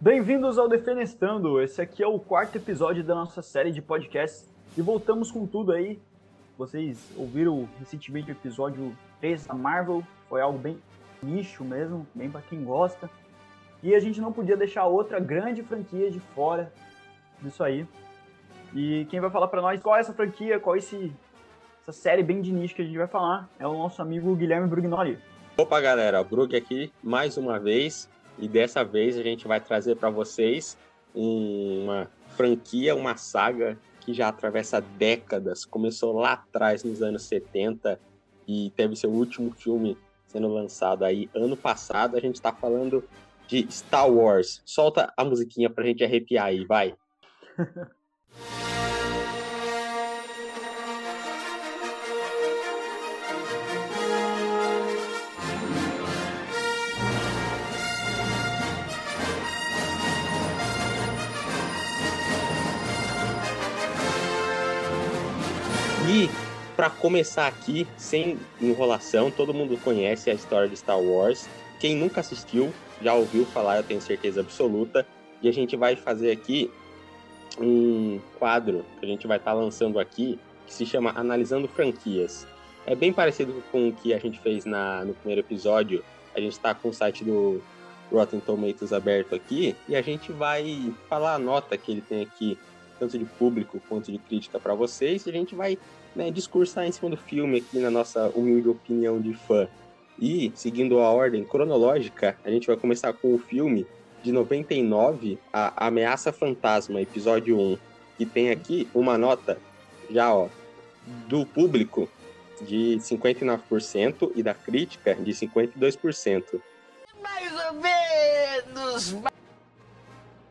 Bem-vindos ao Defenestando. Esse aqui é o quarto episódio da nossa série de podcasts e voltamos com tudo aí. Vocês ouviram recentemente o episódio 3 da Marvel, foi algo bem nicho mesmo, bem para quem gosta. E a gente não podia deixar outra grande franquia de fora disso aí. E quem vai falar para nós qual é essa franquia, qual é esse, essa série bem de nicho que a gente vai falar, é o nosso amigo Guilherme Brugnoli. Opa, galera, Brug aqui mais uma vez. E dessa vez a gente vai trazer para vocês uma franquia, uma saga que já atravessa décadas. Começou lá atrás, nos anos 70, e teve seu último filme sendo lançado aí ano passado. A gente está falando de Star Wars. Solta a musiquinha pra gente arrepiar aí, vai. para começar aqui, sem enrolação, todo mundo conhece a história de Star Wars. Quem nunca assistiu, já ouviu falar, eu tenho certeza absoluta. E a gente vai fazer aqui um quadro que a gente vai estar tá lançando aqui, que se chama Analisando Franquias. É bem parecido com o que a gente fez na, no primeiro episódio. A gente está com o site do Rotten Tomatoes aberto aqui e a gente vai falar a nota que ele tem aqui, tanto de público quanto de crítica para vocês. E a gente vai né, discursar em cima do filme aqui na nossa humilde opinião de fã. E, seguindo a ordem cronológica, a gente vai começar com o filme de 99, A Ameaça Fantasma, episódio 1, que tem aqui uma nota já, ó, do público de 59% e da crítica de 52%. Mais ou menos!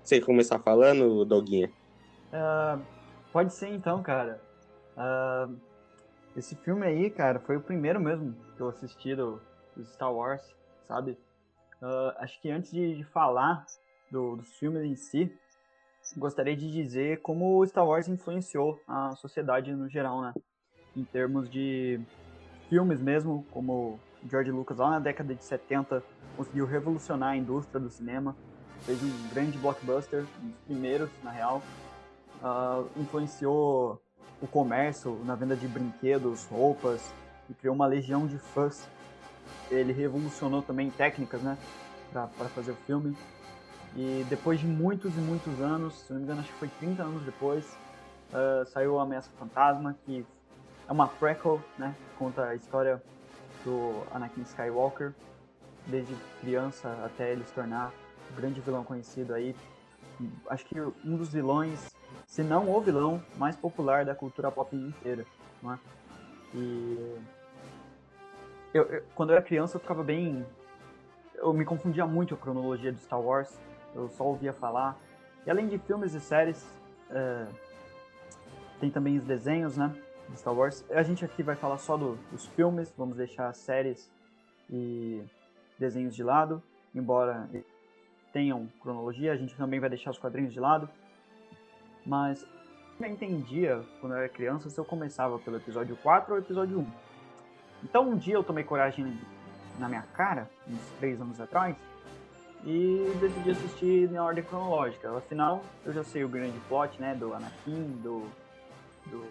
Você começar falando, Doguinha? Uh, pode ser então, cara. Uh, esse filme aí, cara, foi o primeiro mesmo que eu assisti do, do Star Wars, sabe? Uh, acho que antes de, de falar do, dos filmes em si, gostaria de dizer como o Star Wars influenciou a sociedade no geral, né? Em termos de filmes mesmo, como George Lucas lá na década de 70 conseguiu revolucionar a indústria do cinema, fez um grande blockbuster, um dos primeiros, na real. Uh, influenciou o comércio na venda de brinquedos, roupas, e criou uma legião de fãs. Ele revolucionou também técnicas, né, para fazer o filme. E depois de muitos e muitos anos, se não me engano, acho que foi 30 anos depois, uh, saiu a Ameaça Fantasma, que é uma prequel, né, conta a história do Anakin Skywalker, desde criança até ele se tornar o grande vilão conhecido aí. Acho que um dos vilões se não o vilão mais popular da cultura pop inteira, é? E eu, eu, quando eu era criança eu ficava bem, eu me confundia muito a cronologia de Star Wars, eu só ouvia falar. E além de filmes e séries, é, tem também os desenhos, né, de Star Wars. A gente aqui vai falar só do, dos filmes, vamos deixar séries e desenhos de lado, embora tenham cronologia, a gente também vai deixar os quadrinhos de lado. Mas eu entendia, quando eu era criança, se eu começava pelo episódio 4 ou episódio 1. Então um dia eu tomei coragem na minha cara, uns 3 anos atrás, e decidi assistir na ordem cronológica. Afinal, eu já sei o grande plot, né, do Anakin, do, do,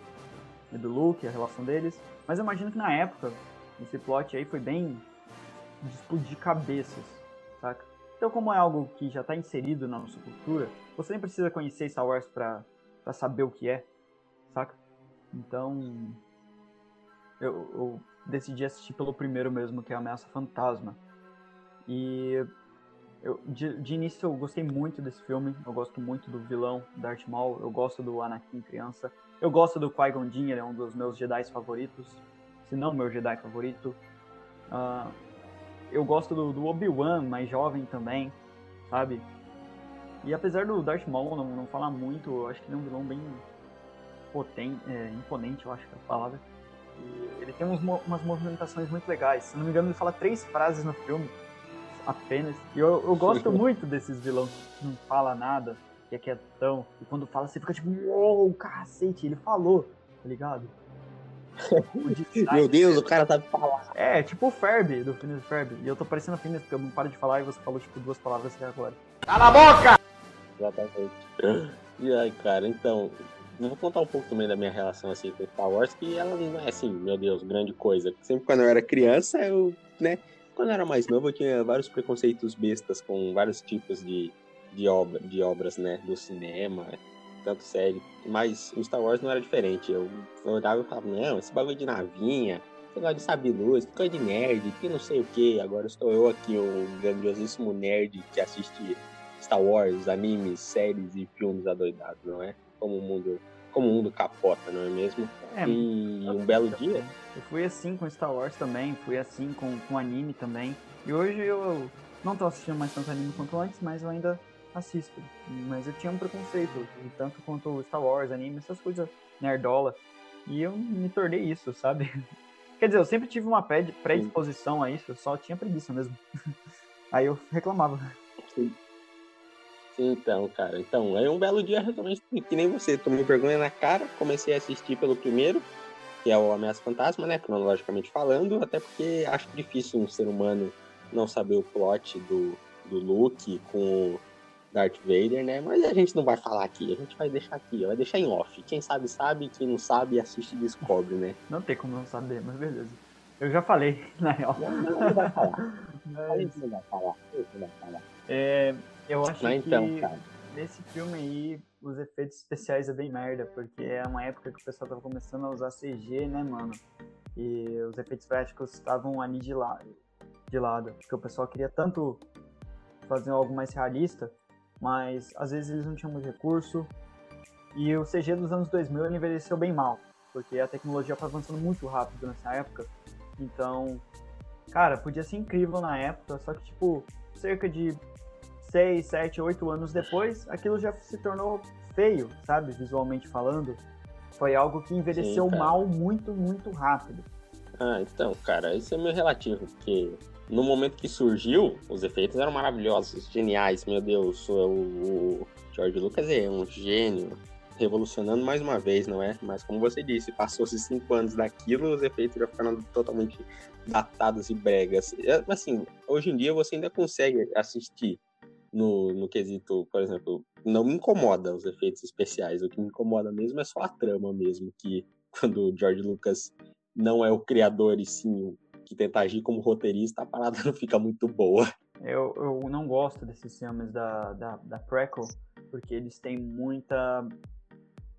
do Luke, a relação deles. Mas eu imagino que na época, esse plot aí foi bem de explodir cabeças, saca? Então, como é algo que já está inserido na nossa cultura, você nem precisa conhecer Star Wars para saber o que é, saca? Então, eu, eu, decidi assistir pelo primeiro mesmo, que é Ameaça Fantasma. E eu, de, de, início eu gostei muito desse filme, eu gosto muito do vilão Darth Maul, eu gosto do Anakin criança, eu gosto do Qui-Gon Jinn, ele é um dos meus Jedi favoritos, se não meu Jedi favorito. Uh, eu gosto do, do Obi-Wan, mais jovem também, sabe? E apesar do Darth Maul não, não falar muito, eu acho que ele é um vilão bem potente, é, imponente, eu acho que é a palavra. E ele tem uns, umas movimentações muito legais. Se não me engano, ele fala três frases no filme apenas. E eu, eu gosto muito desses vilões que não fala nada, que é quietão. E quando fala, você fica tipo, uou, cacete, ele falou, tá ligado? Meu Deus, o cara sabe falar. É, tipo o Ferb, do Phineas Ferb. E eu tô parecendo Phineas porque eu não paro de falar e você falou tipo duas palavras aqui agora. Cala a boca! Exatamente. E aí, cara, então, vou contar um pouco também da minha relação assim com Star Wars, que ela não é assim, meu Deus, grande coisa. Sempre quando eu era criança, eu, né, quando eu era mais novo, eu tinha vários preconceitos bestas com vários tipos de, de, obra, de obras, né, do cinema, tanto série. Mas o Star Wars não era diferente. Eu, olhava e falava, não, esse bagulho de navinha, esse negócio de saber luz, que coisa de nerd, que não sei o que. Agora estou eu aqui, um grandiosíssimo nerd que assiste Star Wars, animes, séries e filmes adoidados, não é? Como o mundo, como o mundo capota, não é mesmo? É, e um belo dia. Eu fui assim com Star Wars também, fui assim com, com anime também. E hoje eu não tô assistindo mais tanto anime quanto antes, mas eu ainda Mas eu tinha um preconceito, tanto quanto Star Wars, anime, essas coisas nerdola. E eu me tornei isso, sabe? Quer dizer, eu sempre tive uma predisposição a isso, eu só tinha preguiça mesmo. Aí eu reclamava. Sim. Então, cara, então, aí um belo dia, realmente, que nem você, tomei vergonha na cara, comecei a assistir pelo primeiro, que é o Ameaça Fantasma, né, cronologicamente falando, até porque acho difícil um ser humano não saber o plot do, do Luke com Darth Vader, né? Mas a gente não vai falar aqui, a gente vai deixar aqui, vai deixar em off. Quem sabe, sabe, quem não sabe, assiste e descobre, né? Não tem como não saber, mas beleza. Eu já falei, na real. Não, não vai falar. Mas... A gente não vai falar, a gente não vai falar. É, eu acho mas então, que cara. nesse filme aí, os efeitos especiais é bem merda, porque é uma época que o pessoal tava começando a usar CG, né, mano? E os efeitos práticos estavam ali de lado, de lado, porque o pessoal queria tanto fazer algo mais realista mas às vezes eles não tinham muito recurso. E o CG dos anos 2000 envelheceu bem mal, porque a tecnologia foi avançando muito rápido nessa época. Então, cara, podia ser incrível na época, só que, tipo, cerca de 6, 7, 8 anos depois, aquilo já se tornou feio, sabe? Visualmente falando. Foi algo que envelheceu Sim, mal muito, muito rápido. Ah, então, cara, isso é meio relativo, porque no momento que surgiu, os efeitos eram maravilhosos, geniais, meu Deus, o, George Lucas é um gênio, revolucionando mais uma vez, não é? Mas como você disse, passou-se cinco anos daquilo, os efeitos já ficaram totalmente datados e bregas. É, assim, hoje em dia você ainda consegue assistir no, no quesito, por exemplo, não me incomoda os efeitos especiais, o que me incomoda mesmo é só a trama mesmo, que quando o George Lucas não é o criador e sim que tenta agir como roteirista, a parada não fica muito boa. Eu, eu não gosto desses filmes da, da, da prequel, porque eles têm muita,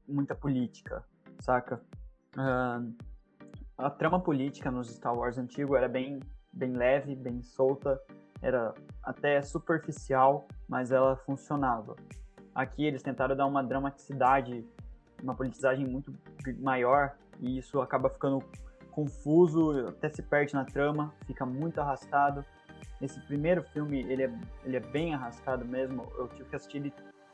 muita política, saca? Uh, a trama política nos Star Wars antigo era bem, bem leve, bem solta, era até superficial, mas ela funcionava. Aqui eles tentaram dar uma dramaticidade, uma politizagem muito maior, e isso acaba ficando confuso, até se perde na trama, fica muito arrastado. Esse primeiro filme, ele é, ele é bem arrastado mesmo. Eu tive que assistir ele,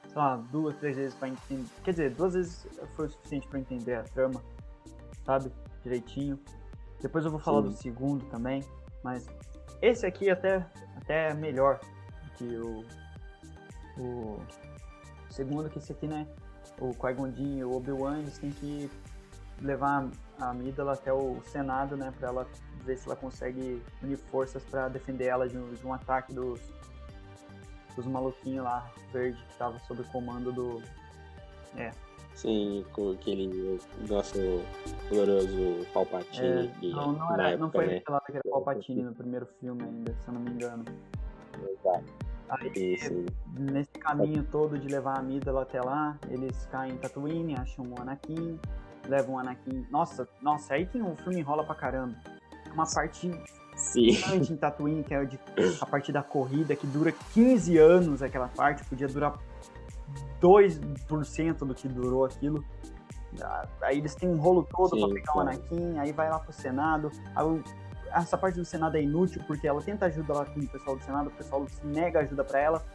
sei lá, duas, três vezes para entender. Quer dizer, duas vezes foi o suficiente para entender a trama, sabe? Direitinho. Depois eu vou falar Sim. do segundo também, mas esse aqui até, até é melhor que o, o segundo, que esse aqui, né? O Qui-Gon e o Obi-Wan, eles têm que levar a Amídala até o Senado, né, para ela ver se ela consegue unir forças para defender ela de um, de um, ataque dos, dos maluquinhos lá, verde, que estava sob o comando do. É. Sim, com aquele nosso glorioso Palpatine. É, não, não, era, época, não foi né? revelado que era Palpatine no primeiro filme ainda, se eu não me engano. Exato. Aí, Isso. nesse caminho todo de levar a Amídala até lá, eles caem em Tatooine, acham o Anakin, levam o Anakin. Nossa, nossa, aí que o filme enrola pra caramba. Uma parte Sim. em Tatooine, que é a parte da corrida, que dura 15 anos aquela parte, podia durar 2% do que durou aquilo. Aí eles têm um rolo todo Sim, pra pegar o Anakin, aí vai lá pro Senado. Aí, essa parte do Senado é inútil, porque ela tenta ajudar lá com o pessoal do Senado, o pessoal nega ajuda para ela.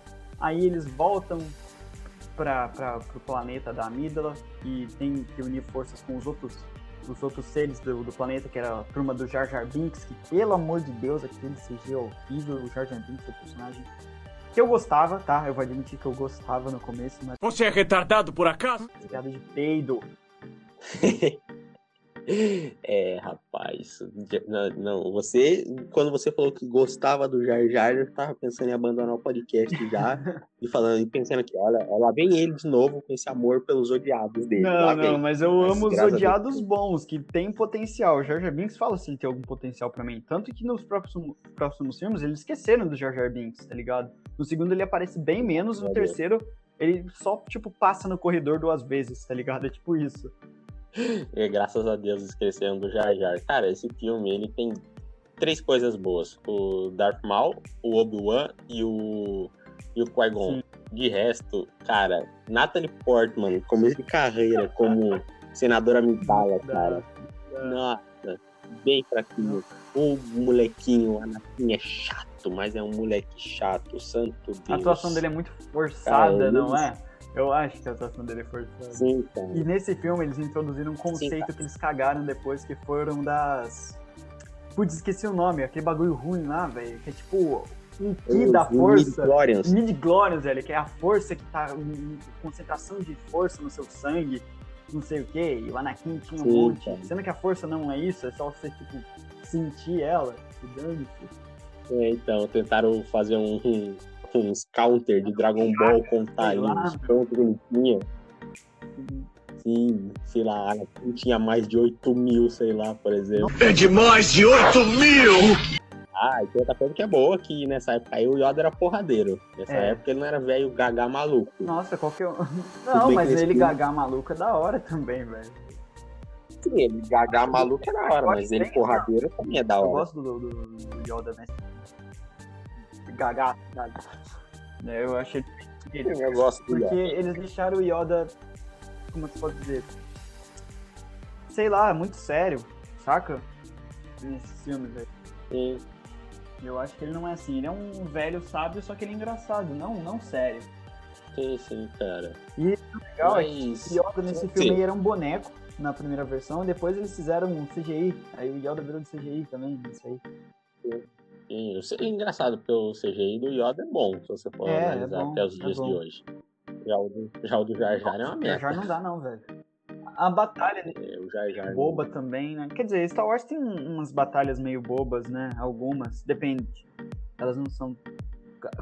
Aí eles voltam para o planeta da Amídala e tem que unir forças com os outros os outros seres do, do, planeta, que era a turma do Jar Jar Binks, que pelo amor de Deus, aquele CG horrível, o Jar Jar Binks é o personagem que eu gostava, tá? Eu vou admitir que eu gostava no começo, mas... Você é retardado por acaso? Piada de peido. É, rapaz. Não, não, você, quando você falou que gostava do Jar Jar, eu tava pensando em abandonar o podcast já e falando e pensando aqui, olha, lá vem ele de novo com esse amor pelos odiados dele. Não, não, mas eu mas, amo os odiados bons, que tem potencial. O Jar Jar Binks fala se ele tem algum potencial para mim. Tanto que nos próximos, próximos filmes eles esqueceram do Jar Jar Binks, tá ligado? No segundo ele aparece bem menos, no terceiro ele só, tipo, passa no corredor duas vezes, tá ligado? É tipo isso. Graças a Deus esquecendo do Jar Jar. Cara, esse filme, ele tem três coisas boas. O Darth Maul, o Obi-Wan e o, e o Qui-Gon. De resto, cara, Natalie Portman, começo de carreira como senadora Midala, cara. Nossa, bem fraquinho. O molequinho, o Anakin é chato, mas é um moleque chato, santo Deus. A atuação dele é muito forçada, cara, não é? Eu acho que a atuação dele é forçada. Sim, cara. E nesse filme eles introduziram um conceito Sim, que eles cagaram depois, que foram das. Putz, esqueci o nome, aquele bagulho ruim lá, velho. Que é tipo um ki da força. Mid-glorians. Mid-glorians, velho, que é a força que tá. concentração de força no seu sangue, não sei o que. E o Anakin tinha um Sim, monte. Cara. Sendo que a força não é isso, é só você, tipo, sentir ela, se dane-se. É, então, tentaram fazer um, um uns counter de Dragon Ball contar aí, uns pronto bonitinho. Sim, sei lá, não tinha mais de 8 mil, sei lá, por exemplo. É de mais de 8 mil! Ah, e tem outra coisa que é boa, que nessa época aí o Yoda era porradeiro. Nessa é. época ele não era velho gaga maluco. Nossa, qualquer um. Não, mas ele filme. gaga maluco é da hora também, velho. Sim, ele gaga maluco é da hora, mas ele porradeiro também é da hora. Eu gosto do, do, do Yoda nesse gaga. É, eu achei. Eu gosto do Porque eles deixaram o Yoda. Como se pode dizer? Sei lá, muito sério, saca? Nesses filmes, velho. Sim. Eu acho que ele não é assim. Ele é um velho sábio, só que ele é engraçado, não, não sério. Sim, sim, cara. E o legal Mas... é que o Yoda nesse sim. filme era um boneco na primeira versão, e depois eles fizeram um CGI. Aí o Yoda virou de CGI também, isso aí. Sim. É engraçado, porque o CGI do Yoda é bom, se você for é, é analisar é bom, até os dias de hoje. Já o do, já o do Jar Jar é uma merda. Jar Jar não dá não, velho. A batalha é, o Jar Jar boba não... também, né? Quer dizer, Star Wars tem umas batalhas meio bobas, né? Algumas, depende. Elas não são...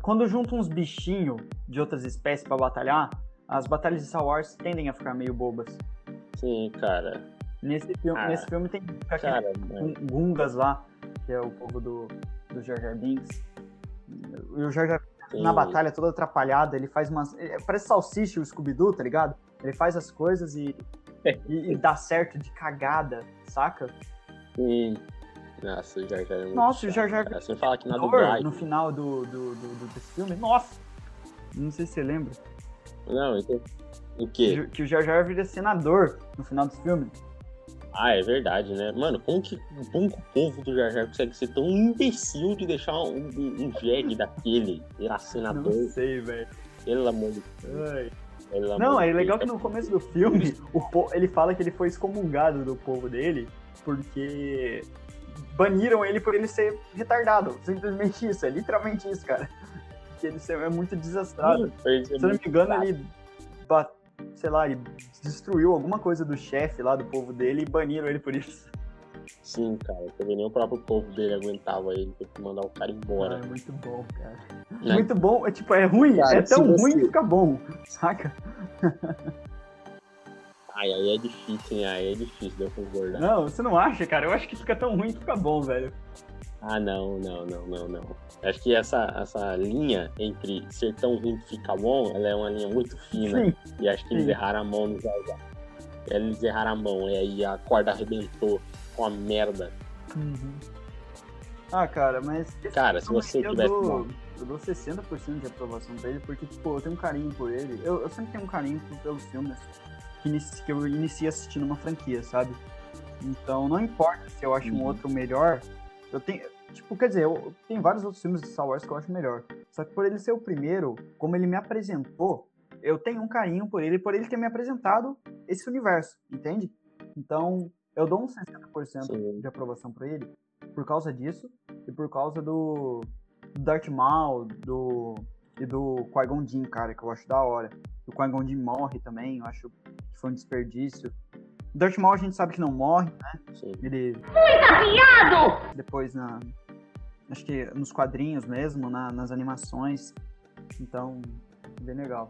Quando juntam uns bichinhos de outras espécies para batalhar, as batalhas de Star Wars tendem a ficar meio bobas. Sim, cara. Nesse filme, ah, nesse filme tem cara, Gungas lá, que é o povo do, do Jar Jar Binks. E o Jar Jar Binks, na batalha toda atrapalhada, ele faz umas. Parece salsicha o Scooby-Doo, tá ligado? Ele faz as coisas e, e, e, dá certo de cagada, saca? Sim. Nossa, o Jar Jar é muito Nossa, o Jar Jar Binks. Você fala que na dublagem. No final do, do, do, do, desse filme, nossa! Não sei se você lembra. Não, então. O quê? Que o Jar Jar vira senador no final do filme. Ah, é verdade, né? Mano, como que, como que o povo do Jar Jar consegue ser tão imbecil de deixar um, um, um jegue daquele virar senador? Não sei, velho. Pelo amor de Deus. Não, é legal que no começo do filme o po... ele fala que ele foi excomungado do povo dele porque baniram ele por ele ser retardado. Simplesmente isso, é literalmente isso, cara. Que ele é muito desastrado. Sim, Se não me engano, ele bate sei lá, ele destruiu alguma coisa do chefe lá do povo dele e baniram ele por isso. Sim, cara, também nem o próprio povo dele aguentava ele, teve que mandar o cara embora. Ah, é muito bom, cara. É. Muito bom, é tipo, é ruim, cara, é tão ruim você... que fica bom, saca? Ai, aí é difícil, hein? Aí é difícil de eu concordar. Não, você não acha, cara? Eu acho que fica tão ruim que fica bom, velho. Ah, não, não, não, não, não. Acho que essa, essa linha entre ser tão ruim que fica bom, ela é uma linha muito fina. Sim. E acho que eles Sim. erraram a mão no Zazá. Eles erraram a mão, e aí a corda arrebentou com a merda. Uhum. Ah, cara, mas. Cara, se você eu tivesse. Dou, eu dou 60% de aprovação pra ele, porque, tipo, eu tenho um carinho por ele. Eu, eu sempre tenho um carinho pelos filmes que, que eu iniciei assistindo uma franquia, sabe? Então, não importa se eu acho uhum. um outro melhor, eu tenho. Tipo, quer dizer, eu, tem vários outros filmes de Star Wars que eu acho melhor. Só que por ele ser o primeiro, como ele me apresentou, eu tenho um carinho por ele, por ele ter me apresentado esse universo, entende? Então, eu dou uns 60% Sim. de aprovação para ele por causa disso e por causa do, do Darth Maul, do e do Qui-Gon Jinn, cara, que eu acho da hora. O Qui-Gon Jinn morre também, eu acho que foi um desperdício. Darth Maul a gente sabe que não morre, né? Sim. Ele depois na acho que nos quadrinhos mesmo, na- nas animações. Então, bem legal.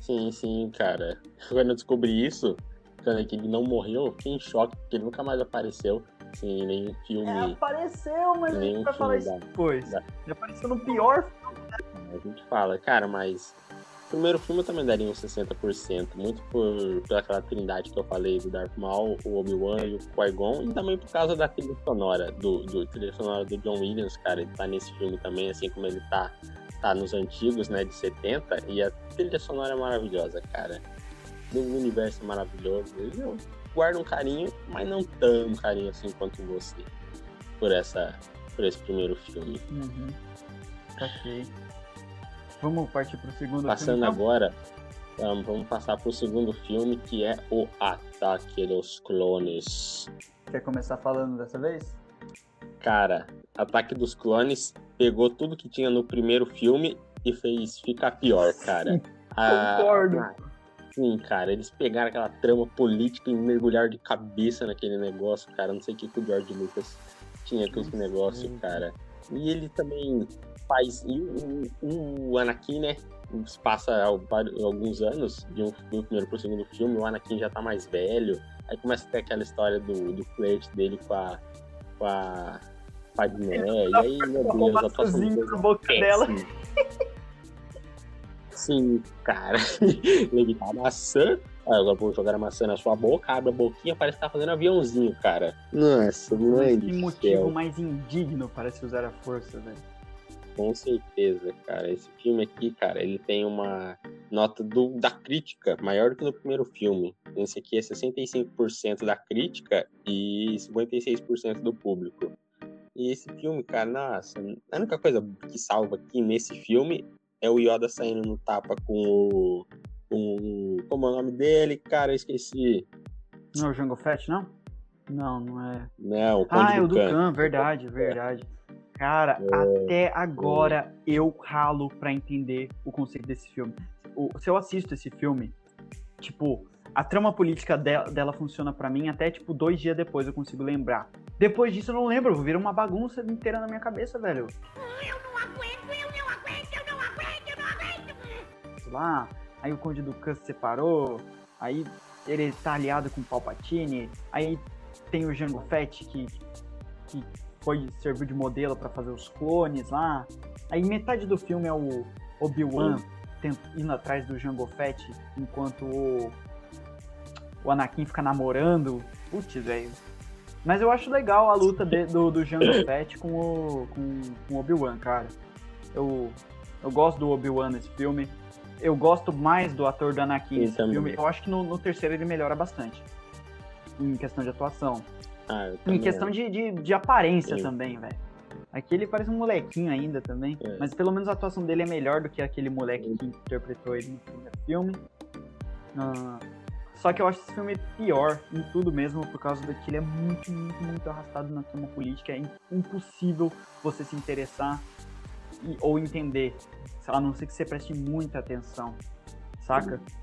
Sim, sim, cara. Quando eu descobri isso, quando que ele não morreu, eu fiquei em choque, porque ele nunca mais apareceu assim, em nenhum filme. É, apareceu, mas a Nenhum gente vai falar filme isso depois. da- Ele apareceu no pior A gente fala, cara, mas primeiro filme eu também daria uns 60%, muito por pelaquela trindade que eu falei do Darth Maul, o Obi-Wan e o Qui-Gon, e também por causa da trilha sonora, do, do trilha sonora do John Williams, cara, ele tá nesse filme também, assim como ele tá, tá nos antigos, né, de 70, e a trilha sonora é maravilhosa, cara. Do universo é maravilhoso. Eu guardo um carinho, mas não tão carinho assim quanto você, por essa por esse primeiro filme. Uhum. Ok. Vamos partir pro segundo Passando filme. então? agora, um, vamos passar pro segundo filme, que é o Ataque dos Clones. Quer começar falando dessa vez? Cara, Ataque dos Clones pegou tudo que tinha no primeiro filme e fez ficar pior, cara. Ah, Concordo. Sim, cara, eles pegaram aquela trama política e mergulharam de cabeça naquele negócio, cara. Não sei o que, que o George Lucas tinha com esse negócio, cara. E ele também faz. E o, o- o Anakin, né? Se passa alguns anos, de um, do primeiro pro segundo filme, o Anakin já tá mais velho. Aí começa a ter aquela história do, do flerte dele com a. com a. Padmé. E aí, meu Deus, a atuação é boca dela. Sim, cara. Levitar a maçã. Ah, eu vou jogar a maçã na sua boca, abre a boquinha, parece que tá fazendo aviãozinho, cara. Nossa, mãe que do motivo céu. mais indigno para se usar a força, velho. Com certeza, cara. Esse filme aqui, cara, ele tem uma nota do, da crítica maior do que no primeiro filme. Esse aqui é 65% da crítica e 56% do público. E esse filme, cara, nossa, a única coisa que salva aqui nesse filme é o Yoda saindo no tapa com o. Com, como é o nome dele? Cara, eu esqueci. Não é o Jango Fett, não? Não, não é. Não, o Conde Ah, é o verdade, verdade. Cara, É. até agora eu ralo pra entender o conceito desse filme. O- se eu assisto esse filme, tipo, a trama política dela, dela funciona pra mim até, tipo, dois dias depois eu consigo lembrar. Depois disso eu não lembro, vira uma bagunça inteira na minha cabeça, velho. Sei lá, aí o Conde do se separou, aí ele tá aliado com o Palpatine, aí tem o Jango Fett que, que foi serviu de modelo pra fazer os clones lá. Aí metade do filme é o Obi-Wan indo atrás do Jango Fett enquanto o, o Anakin fica namorando. Putz, velho. Mas eu acho legal a luta de- do, do Jango Fett com o, com, com o Obi-Wan, cara. Eu, eu gosto do Obi-Wan nesse filme. Eu gosto mais do ator do Anakin nesse filme. Eu acho que no, no terceiro ele melhora bastante. Em questão de atuação. Ah, Em questão de, de, de aparência Sim. também, velho. Aqui ele parece um molequinho ainda também. É. Mas pelo menos a atuação dele é melhor do que aquele moleque que interpretou ele no primeiro filme. Ah, só que eu acho esse filme pior em tudo mesmo, por causa de que ele é muito, muito, muito arrastado na trama política. É im- impossível você se interessar e- ou entender. A não ser que você preste muita atenção. Saca? Sim,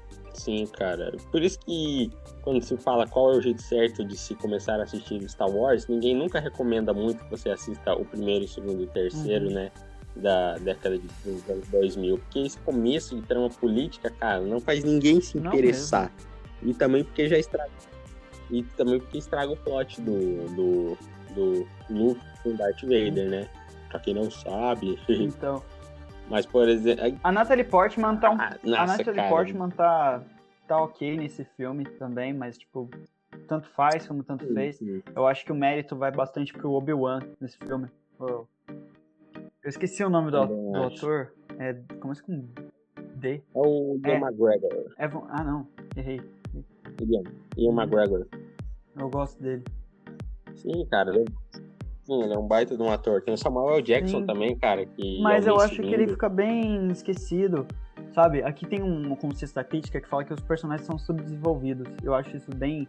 cara. Por isso que quando se fala qual é o jeito certo de se começar a assistir Star Wars, ninguém nunca recomenda muito que você assista o primeiro, o segundo e o terceiro, Uhum. né? Da década de dos anos 2000. Porque esse começo de trama política, cara, não faz ninguém se interessar. E também porque já estraga. E também porque estraga o plot do, do, do Luke com Darth Vader, né? Pra quem não sabe. Então. Mas, por exemplo. A Natalie Portman tá um Ah, a nossa, Natalie cara. Portman tá, tá ok nesse filme também, mas, tipo, tanto faz como tanto fez. Sim, Eu acho que o mérito vai bastante pro Obi-Wan nesse filme. Oh. Eu esqueci o nome do, do acho. ator. É, começa com D. É o Ian É. McGregor. Evan, ah, não. Errei. Ian, Ian McGregor. Eu gosto dele. Sim, cara. Ele, sim, ele é um baita de um ator. Tem o Samuel Jackson Sim. também, cara. Que Mas é eu acho que ele fica bem esquecido. Sabe? Aqui tem um conceito da crítica que fala que os personagens são subdesenvolvidos. Eu acho isso bem,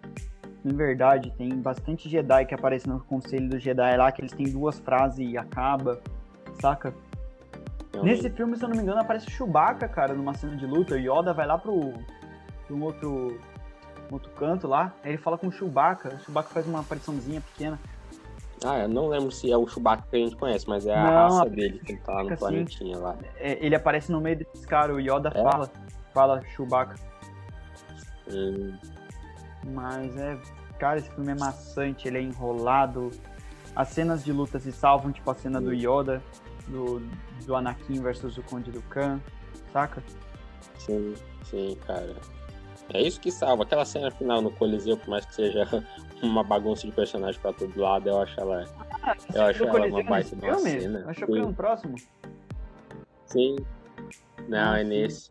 bem verdade. Tem bastante Jedi que aparece no conselho do Jedi lá, que eles têm duas frases e acaba. Saca? Nesse filme, se eu não me engano, aparece o Chewbacca, cara, numa cena de luta. O Yoda vai lá pro, pro outro outro canto lá. Aí ele fala com o Chewbacca. O Chewbacca faz uma apariçãozinha pequena. Ah, eu não lembro se é o Chewbacca que a gente conhece, mas é a Não, raça aparece dele que ele tá no Chewbacca, sim. planetinha lá. É, ele aparece no meio desses caras. O Yoda É? fala. Fala Chewbacca. Hum, Mas é. Cara, esse filme é maçante, ele é enrolado. As cenas de luta se salvam, tipo a cena do Yoda, do, do Anakin versus o Conde do Khan, saca? sim, sim, cara. É isso que salva. Aquela cena final no Coliseu, por mais que seja uma bagunça de personagem pra todo lado, eu acho ela. Eu acho ela uma baita de uma cena. Achou que era um próximo? Sim. Não, Ah, é sim. nesse.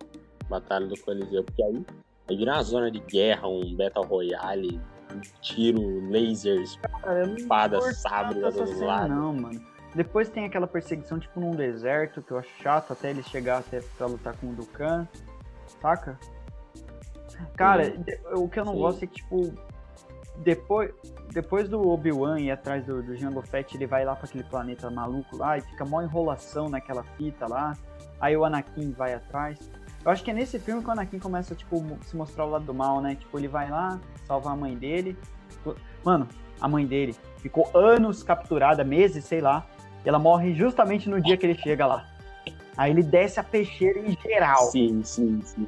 Batalha do Coliseu. Porque aí, aí vira uma zona de guerra, um Battle Royale, um tiro, lasers, Cara, espada, sabre essa cena, lado. não, mano. Depois tem aquela perseguição, tipo, num deserto, que eu acho chato, até ele chegar até pra lutar com o Dukan, saca? Cara, de- o que eu não Sim. gosto é que, tipo, depois, depois do Obi-Wan ir atrás do, do Jango Fett, ele vai lá pra aquele planeta maluco lá e fica mó enrolação naquela fita lá. Aí o Anakin vai atrás. Eu acho que é nesse filme que o Anakin começa, tipo, se mostrar o lado do mal, né? Tipo, ele vai lá, salvar a mãe dele. Mano, a mãe dele ficou anos capturada, meses, sei lá. E ela morre justamente no dia que ele chega lá. Aí ele desce a peixeira em geral. Sim, sim, sim.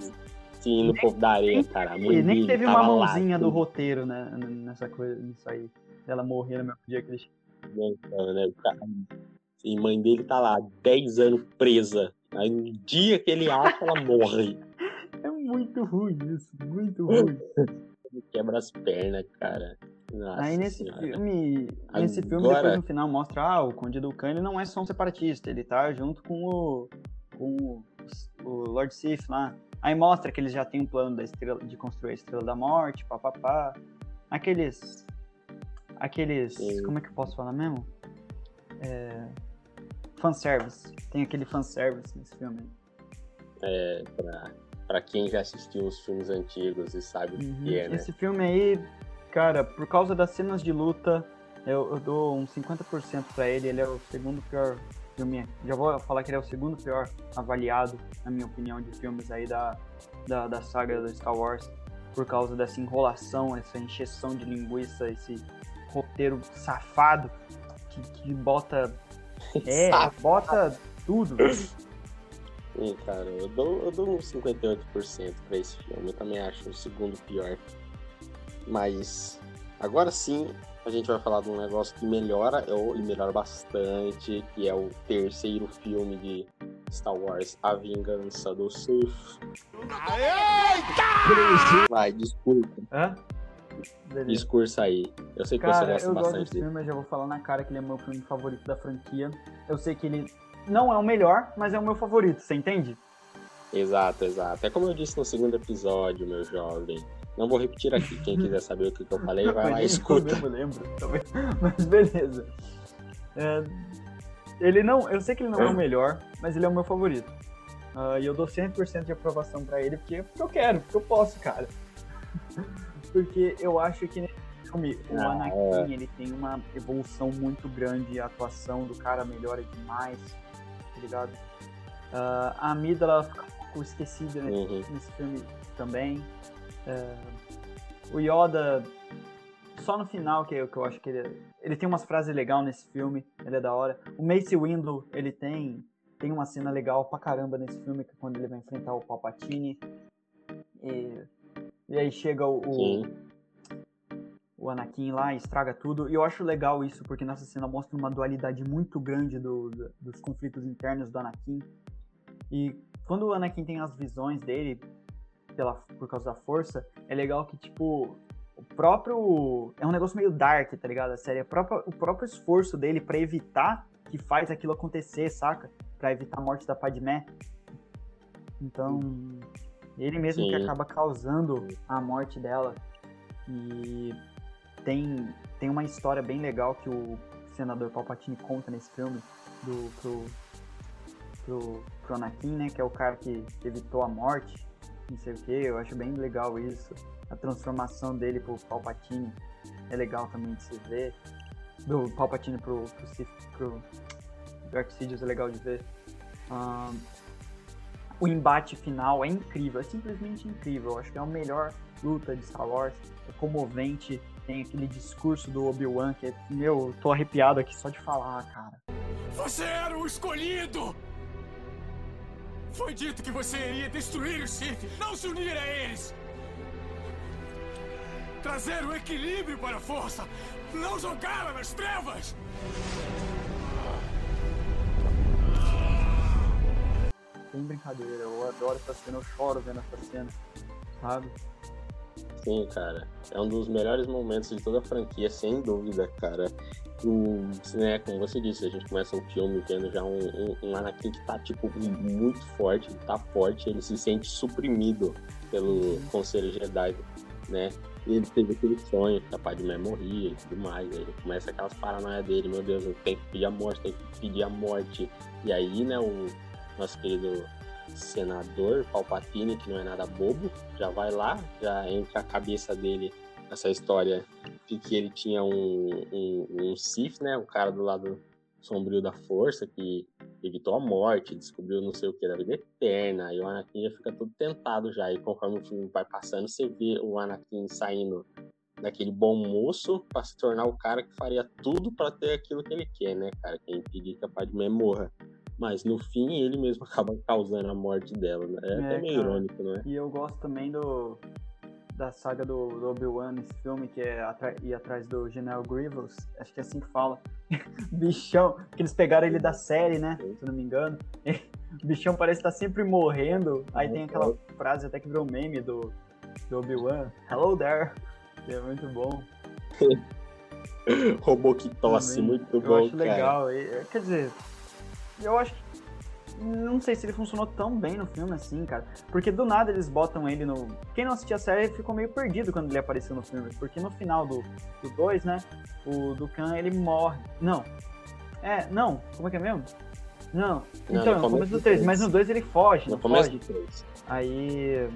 Sim, no povo da areia, cara. E nem teve uma tava lá, mãozinha do tudo roteiro, né? Nessa coisa, nisso aí. Ela morrer no mesmo dia que ele chega. inventando, né? Cara- Sim, mãe dele tá lá, 10 anos presa. Aí no dia que ele acha, ela morre. É muito ruim isso, muito ruim. Ele quebra as pernas, cara. Nossa Aí nesse senhora. filme, nesse filme depois no final mostra, ah, o Conde do Khan ele não é só um separatista, ele tá junto com o com o, o Lord Sif lá. Aí mostra que eles já têm um plano da estrela, de construir a Estrela da Morte, papapá. Aqueles aqueles, Sim. como é que eu posso falar mesmo? É, fanservice. Tem aquele fanservice nesse filme. É, pra, pra quem já assistiu os filmes antigos e sabe o que Uhum. é, né? Esse filme aí, cara, por causa das cenas de luta, eu, eu dou uns 50% pra ele. Ele é o segundo pior filme. Já vou falar que ele é o segundo pior avaliado, na minha opinião, de filmes aí da, da, da saga do Star Wars. Por causa dessa enrolação, essa encheção de linguiça, esse roteiro safado que, que bota. É, Safado. bota tudo. velho. Sim, cara, eu dou, eu dou uns 58% pra esse filme. Eu também acho o segundo pior. Mas agora sim, a gente vai falar de um negócio que melhora, ou- e melhora bastante, que é o terceiro filme de Star Wars, A Vingança do Sith. Vai, desculpa, Hã? Beleza. discursa aí. Eu sei que você Cara, gosta eu gosto bastante desse dele. filme, eu já vou falar na cara que ele é meu filme favorito da franquia. Eu sei que ele não é o melhor, mas é o meu favorito, você entende? Exato, exato. É como eu disse no segundo episódio, meu jovem. Não vou repetir aqui. Quem quiser saber o que que eu falei, vai lá e escuta. Eu mesmo lembro, também. mas beleza. É, ele não, eu sei que ele não é o melhor, mas ele é o meu favorito. Ah, e eu dou 100% de aprovação pra ele, porque, porque eu quero, porque eu posso, cara. porque eu acho que nesse filme o Ah, Anakin ele tem uma evolução muito grande, a atuação do cara melhora demais, tá ligado? Ah, a Amidala fica um pouco esquecida né, Uhum. nesse filme também. É, o Yoda, só no final que eu, que eu acho que ele, ele tem umas frases legais nesse filme, ele é da hora. O Mace Windu, ele tem, tem uma cena legal pra caramba nesse filme, que é quando ele vai enfrentar o Palpatine. E, e aí chega o, o, o Anakin lá e estraga tudo. E eu acho legal isso, porque nessa cena mostra uma dualidade muito grande do, do- dos conflitos internos do Anakin. E quando o Anakin tem as visões dele, pela, por causa da força, é legal que, tipo, o próprio. É um negócio meio dark, tá ligado? A série. A própria- o próprio esforço dele pra evitar que faz aquilo acontecer, saca? Pra evitar a morte da Padmé. Então. Ele mesmo que Sim. acaba causando a morte dela. E tem, tem uma história bem legal que o senador Palpatine conta nesse filme do, pro, pro, pro Anakin, né? Que é o cara que evitou a morte, não sei o que. Eu acho bem legal isso. A transformação dele pro Palpatine é legal também de se ver. Do Palpatine pro, pro, Sith- pro Darth Sidious é legal de ver. Ahn, o embate final é incrível, é simplesmente incrível. Eu acho que é a melhor luta de Star Wars, é comovente, tem aquele discurso do Obi-Wan que é, meu, tô arrepiado aqui só de falar, cara. Você era o escolhido! Foi dito que você iria destruir o Sith, não se unir a eles! Trazer o equilíbrio para a força, não jogá-la nas trevas! Sem brincadeira, eu adoro essa cena, eu choro vendo essa cena, sabe? Sim, cara. É um dos melhores momentos de toda a franquia, sem dúvida, cara. O, né, como você disse, a gente começa o filme vendo já um, um, um Anakin que tá, tipo, muito forte, ele tá forte, ele se sente suprimido pelo Conselho Jedi, né? Ele teve aquele sonho a Padmé morria e tudo mais. Aí ele começa aquelas paranoias dele, meu Deus, eu tenho que pedir a morte, tenho que pedir a morte. E aí, né, o nosso querido senador Palpatine, que não é nada bobo, já vai lá, já entra a cabeça dele essa história de que ele tinha um, um, um Sith, né, um cara do lado sombrio da força que evitou a morte, descobriu não sei o que da vida eterna, e o Anakin já fica todo tentado já, e conforme o filme vai passando, você vê o Anakin saindo daquele bom moço para se tornar o cara que faria tudo para ter aquilo que ele quer, né, cara, que é impedir que a Padmé morra. Mas no fim ele mesmo acaba causando a morte dela, né? É, é até meio cara. irônico, né? E eu gosto também do da saga do, do Obi-Wan nesse filme, que é atra ir atrás do General Grievous, acho que é assim que fala. bichão, que eles pegaram ele da série, né? Se não me engano. o bichão parece estar sempre morrendo. Aí tem aquela frase até que virou meme do, do Obi-Wan. Hello there. Que é muito bom. Robô que tosse, muito eu bom, acho cara. legal. Quer dizer, eu acho que não sei se ele funcionou tão bem no filme assim, cara. Porque do nada eles botam ele no. Quem não assistia a série ficou meio perdido quando ele apareceu no filme. Porque no final do 2, né? O Dukan ele morre. Não. É, não. Como é que é mesmo? Não. não então, no começo do 3, mas no 2 ele foge. No começo foge. do 3. Aí.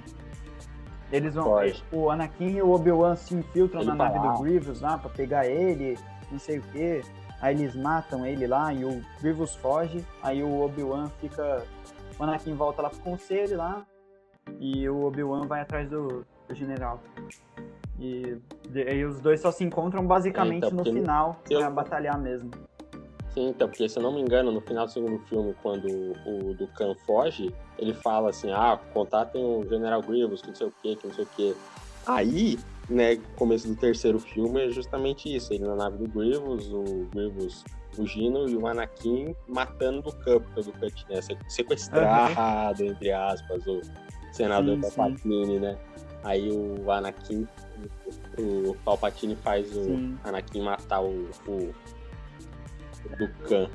Eles vão. Foge. O Anakin e o Obi-Wan se infiltram ele na nave lá. do Grievous lá pra pegar ele, não sei o quê. Aí eles matam ele lá e o Grievous foge. Aí o Obi-Wan fica. O Anakin volta lá pro conselho lá. E o Obi-Wan vai atrás do, do general. E, e, os dois só se encontram basicamente é, então, no final eu... pra batalhar mesmo. Sim, então, porque se eu não me engano, no final do segundo filme, quando o, o Dukan foge, ele fala assim, ah, contatem o General Grievous, que não sei o que, que não sei o que. Aí, né, começo do terceiro filme é justamente isso. Ele na nave do Grievous, o Grievous fugindo e o Anakin matando do campo, porque o Dukan tinha sequestrado, uhum. entre aspas, o senador sim, Palpatine, sim. né? Aí o Anakin, o Palpatine faz o sim. Anakin matar o, o, o Dukan.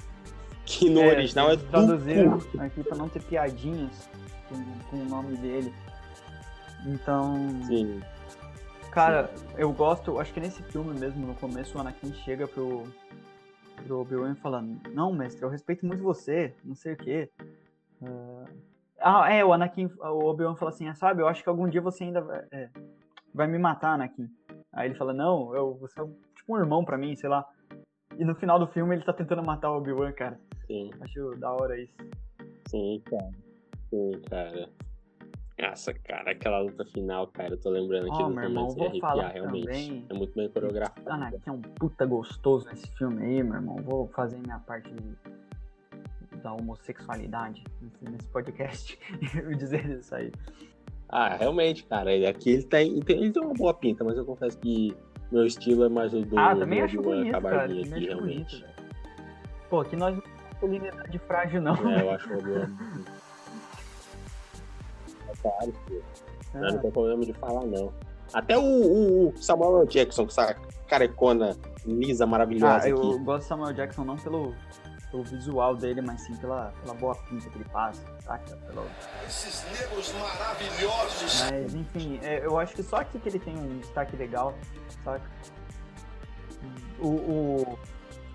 Que no é, original é traduziram aqui pra não ter piadinhas com, com o nome dele. Então. Sim. Cara, eu gosto, acho que nesse filme mesmo, no começo, o Anakin chega pro, pro Obi-Wan falando, não, mestre, eu respeito muito você, não sei o quê. Uh... Ah, é, o Anakin, o Obi-Wan fala assim, ah, sabe, eu acho que algum dia você ainda vai, é, vai me matar, Anakin. Aí ele fala, não, eu, você é tipo um irmão pra mim, sei lá. E no final do filme ele tá tentando matar o Obi-Wan, cara. Sim. Acho da hora isso. Sim, cara. Sim, cara. Nossa, cara, aquela luta final, cara, eu tô lembrando aqui oh, do irmão, vou arrepiar, realmente. Também. É muito bem coreografado. Anakin é um puta gostoso nesse filme aí, meu irmão. Vou fazer minha parte de, da homossexualidade nesse, podcast e dizer isso aí. Ah, realmente, cara. Aqui ele tem, ele tem uma boa pinta, mas eu confesso que meu estilo é mais o do. Ah, também acho bonito, cara. Aqui, acho realmente. Bonito, Pô, aqui nós não temos masculinidade frágil, não. É, eu acho uma claro, filho. Não, não tem problema de falar, não. Até o, o, Samuel Jackson, com essa carecona lisa, maravilhosa. Ah, eu aqui. gosto do Samuel Jackson não pelo, pelo visual dele, mas sim pela, pela boa pinta que ele passa, saca? Pelo... Esses negros maravilhosos. Mas, enfim, é, eu acho que só aqui que ele tem um destaque legal, saca? O, o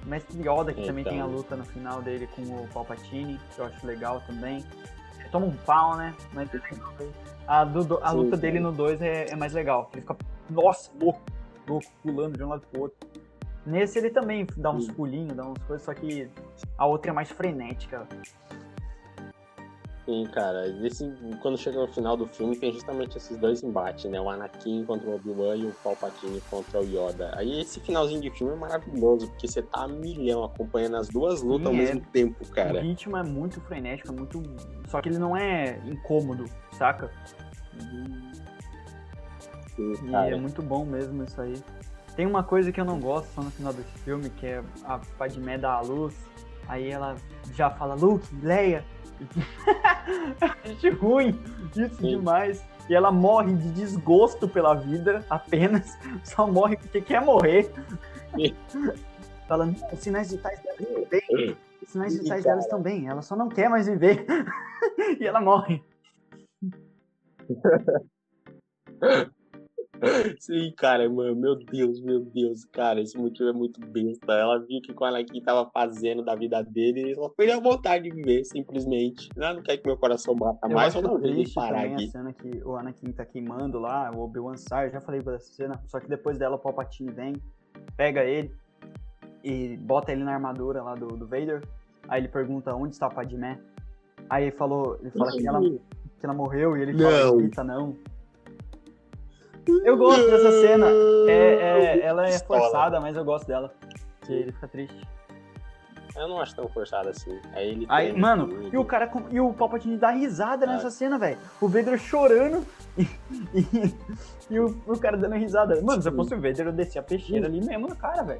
Mestre Yoda, que então. também tem a então. luta no final dele com o Palpatine, que eu acho legal também toma um pau, né? Mas é a, do, a luta dele no 2 é, é, mais legal. Ele fica, nossa, louco, louco, pulando de um lado pro outro. Nesse ele também dá uns pulinhos, dá umas coisas, só que a outra é mais frenética. Sim, cara. Esse, quando chega no final do filme, tem justamente esses dois embates, né? O Anakin contra o Obi-Wan e o Palpatine contra o Yoda. Aí esse finalzinho de filme é maravilhoso, porque você tá a milhão acompanhando as duas lutas Sim, ao é. mesmo tempo, cara. O ritmo é muito frenético, é muito. Só que ele não é incômodo, saca? Sim, E é muito bom mesmo isso aí. Tem uma coisa que eu não gosto só no final desse filme, que é a Padmé dá a luz, aí ela já fala, Luke, Leia. Acho ruim, isso Sim. demais. E ela morre de desgosto pela vida, apenas. Só morre porque quer morrer. Sim. Fala, "Não, os sinais vitais dela estão bem. Os sinais vitais dela estão bem. Ela só não quer mais viver. e ela morre. Sim, cara, mano, meu Deus, meu Deus, cara, esse motivo é muito besta. Ela viu que o Anakin tava fazendo da vida dele e ela perdeu a vontade de viver, simplesmente. Ela não quer que meu coração bata Eu mais, eu não vejo ele triste parar também aqui. a cena que o Anakin tá queimando lá, o Obi-Wan sai, já falei dessa cena, só que depois dela o Palpatine vem, pega ele e bota ele na armadura lá do, do Vader, aí ele pergunta onde está a Padmé, aí ele falou, ele fala que ela, que ela morreu e ele fala, Não. não. Eu gosto dessa cena, é, é- ela é forçada, mas eu gosto dela, que ele fica triste. Eu não acho tão forçado assim. Aí ele Aí, tem mano, e o cara com- e o Palpatine dá risada Ah. nessa cena, velho. O Vader chorando e, e- e o, o cara dando risada. Mano, se eu fosse o Vader, eu descia a peixeira ali mesmo no cara, velho.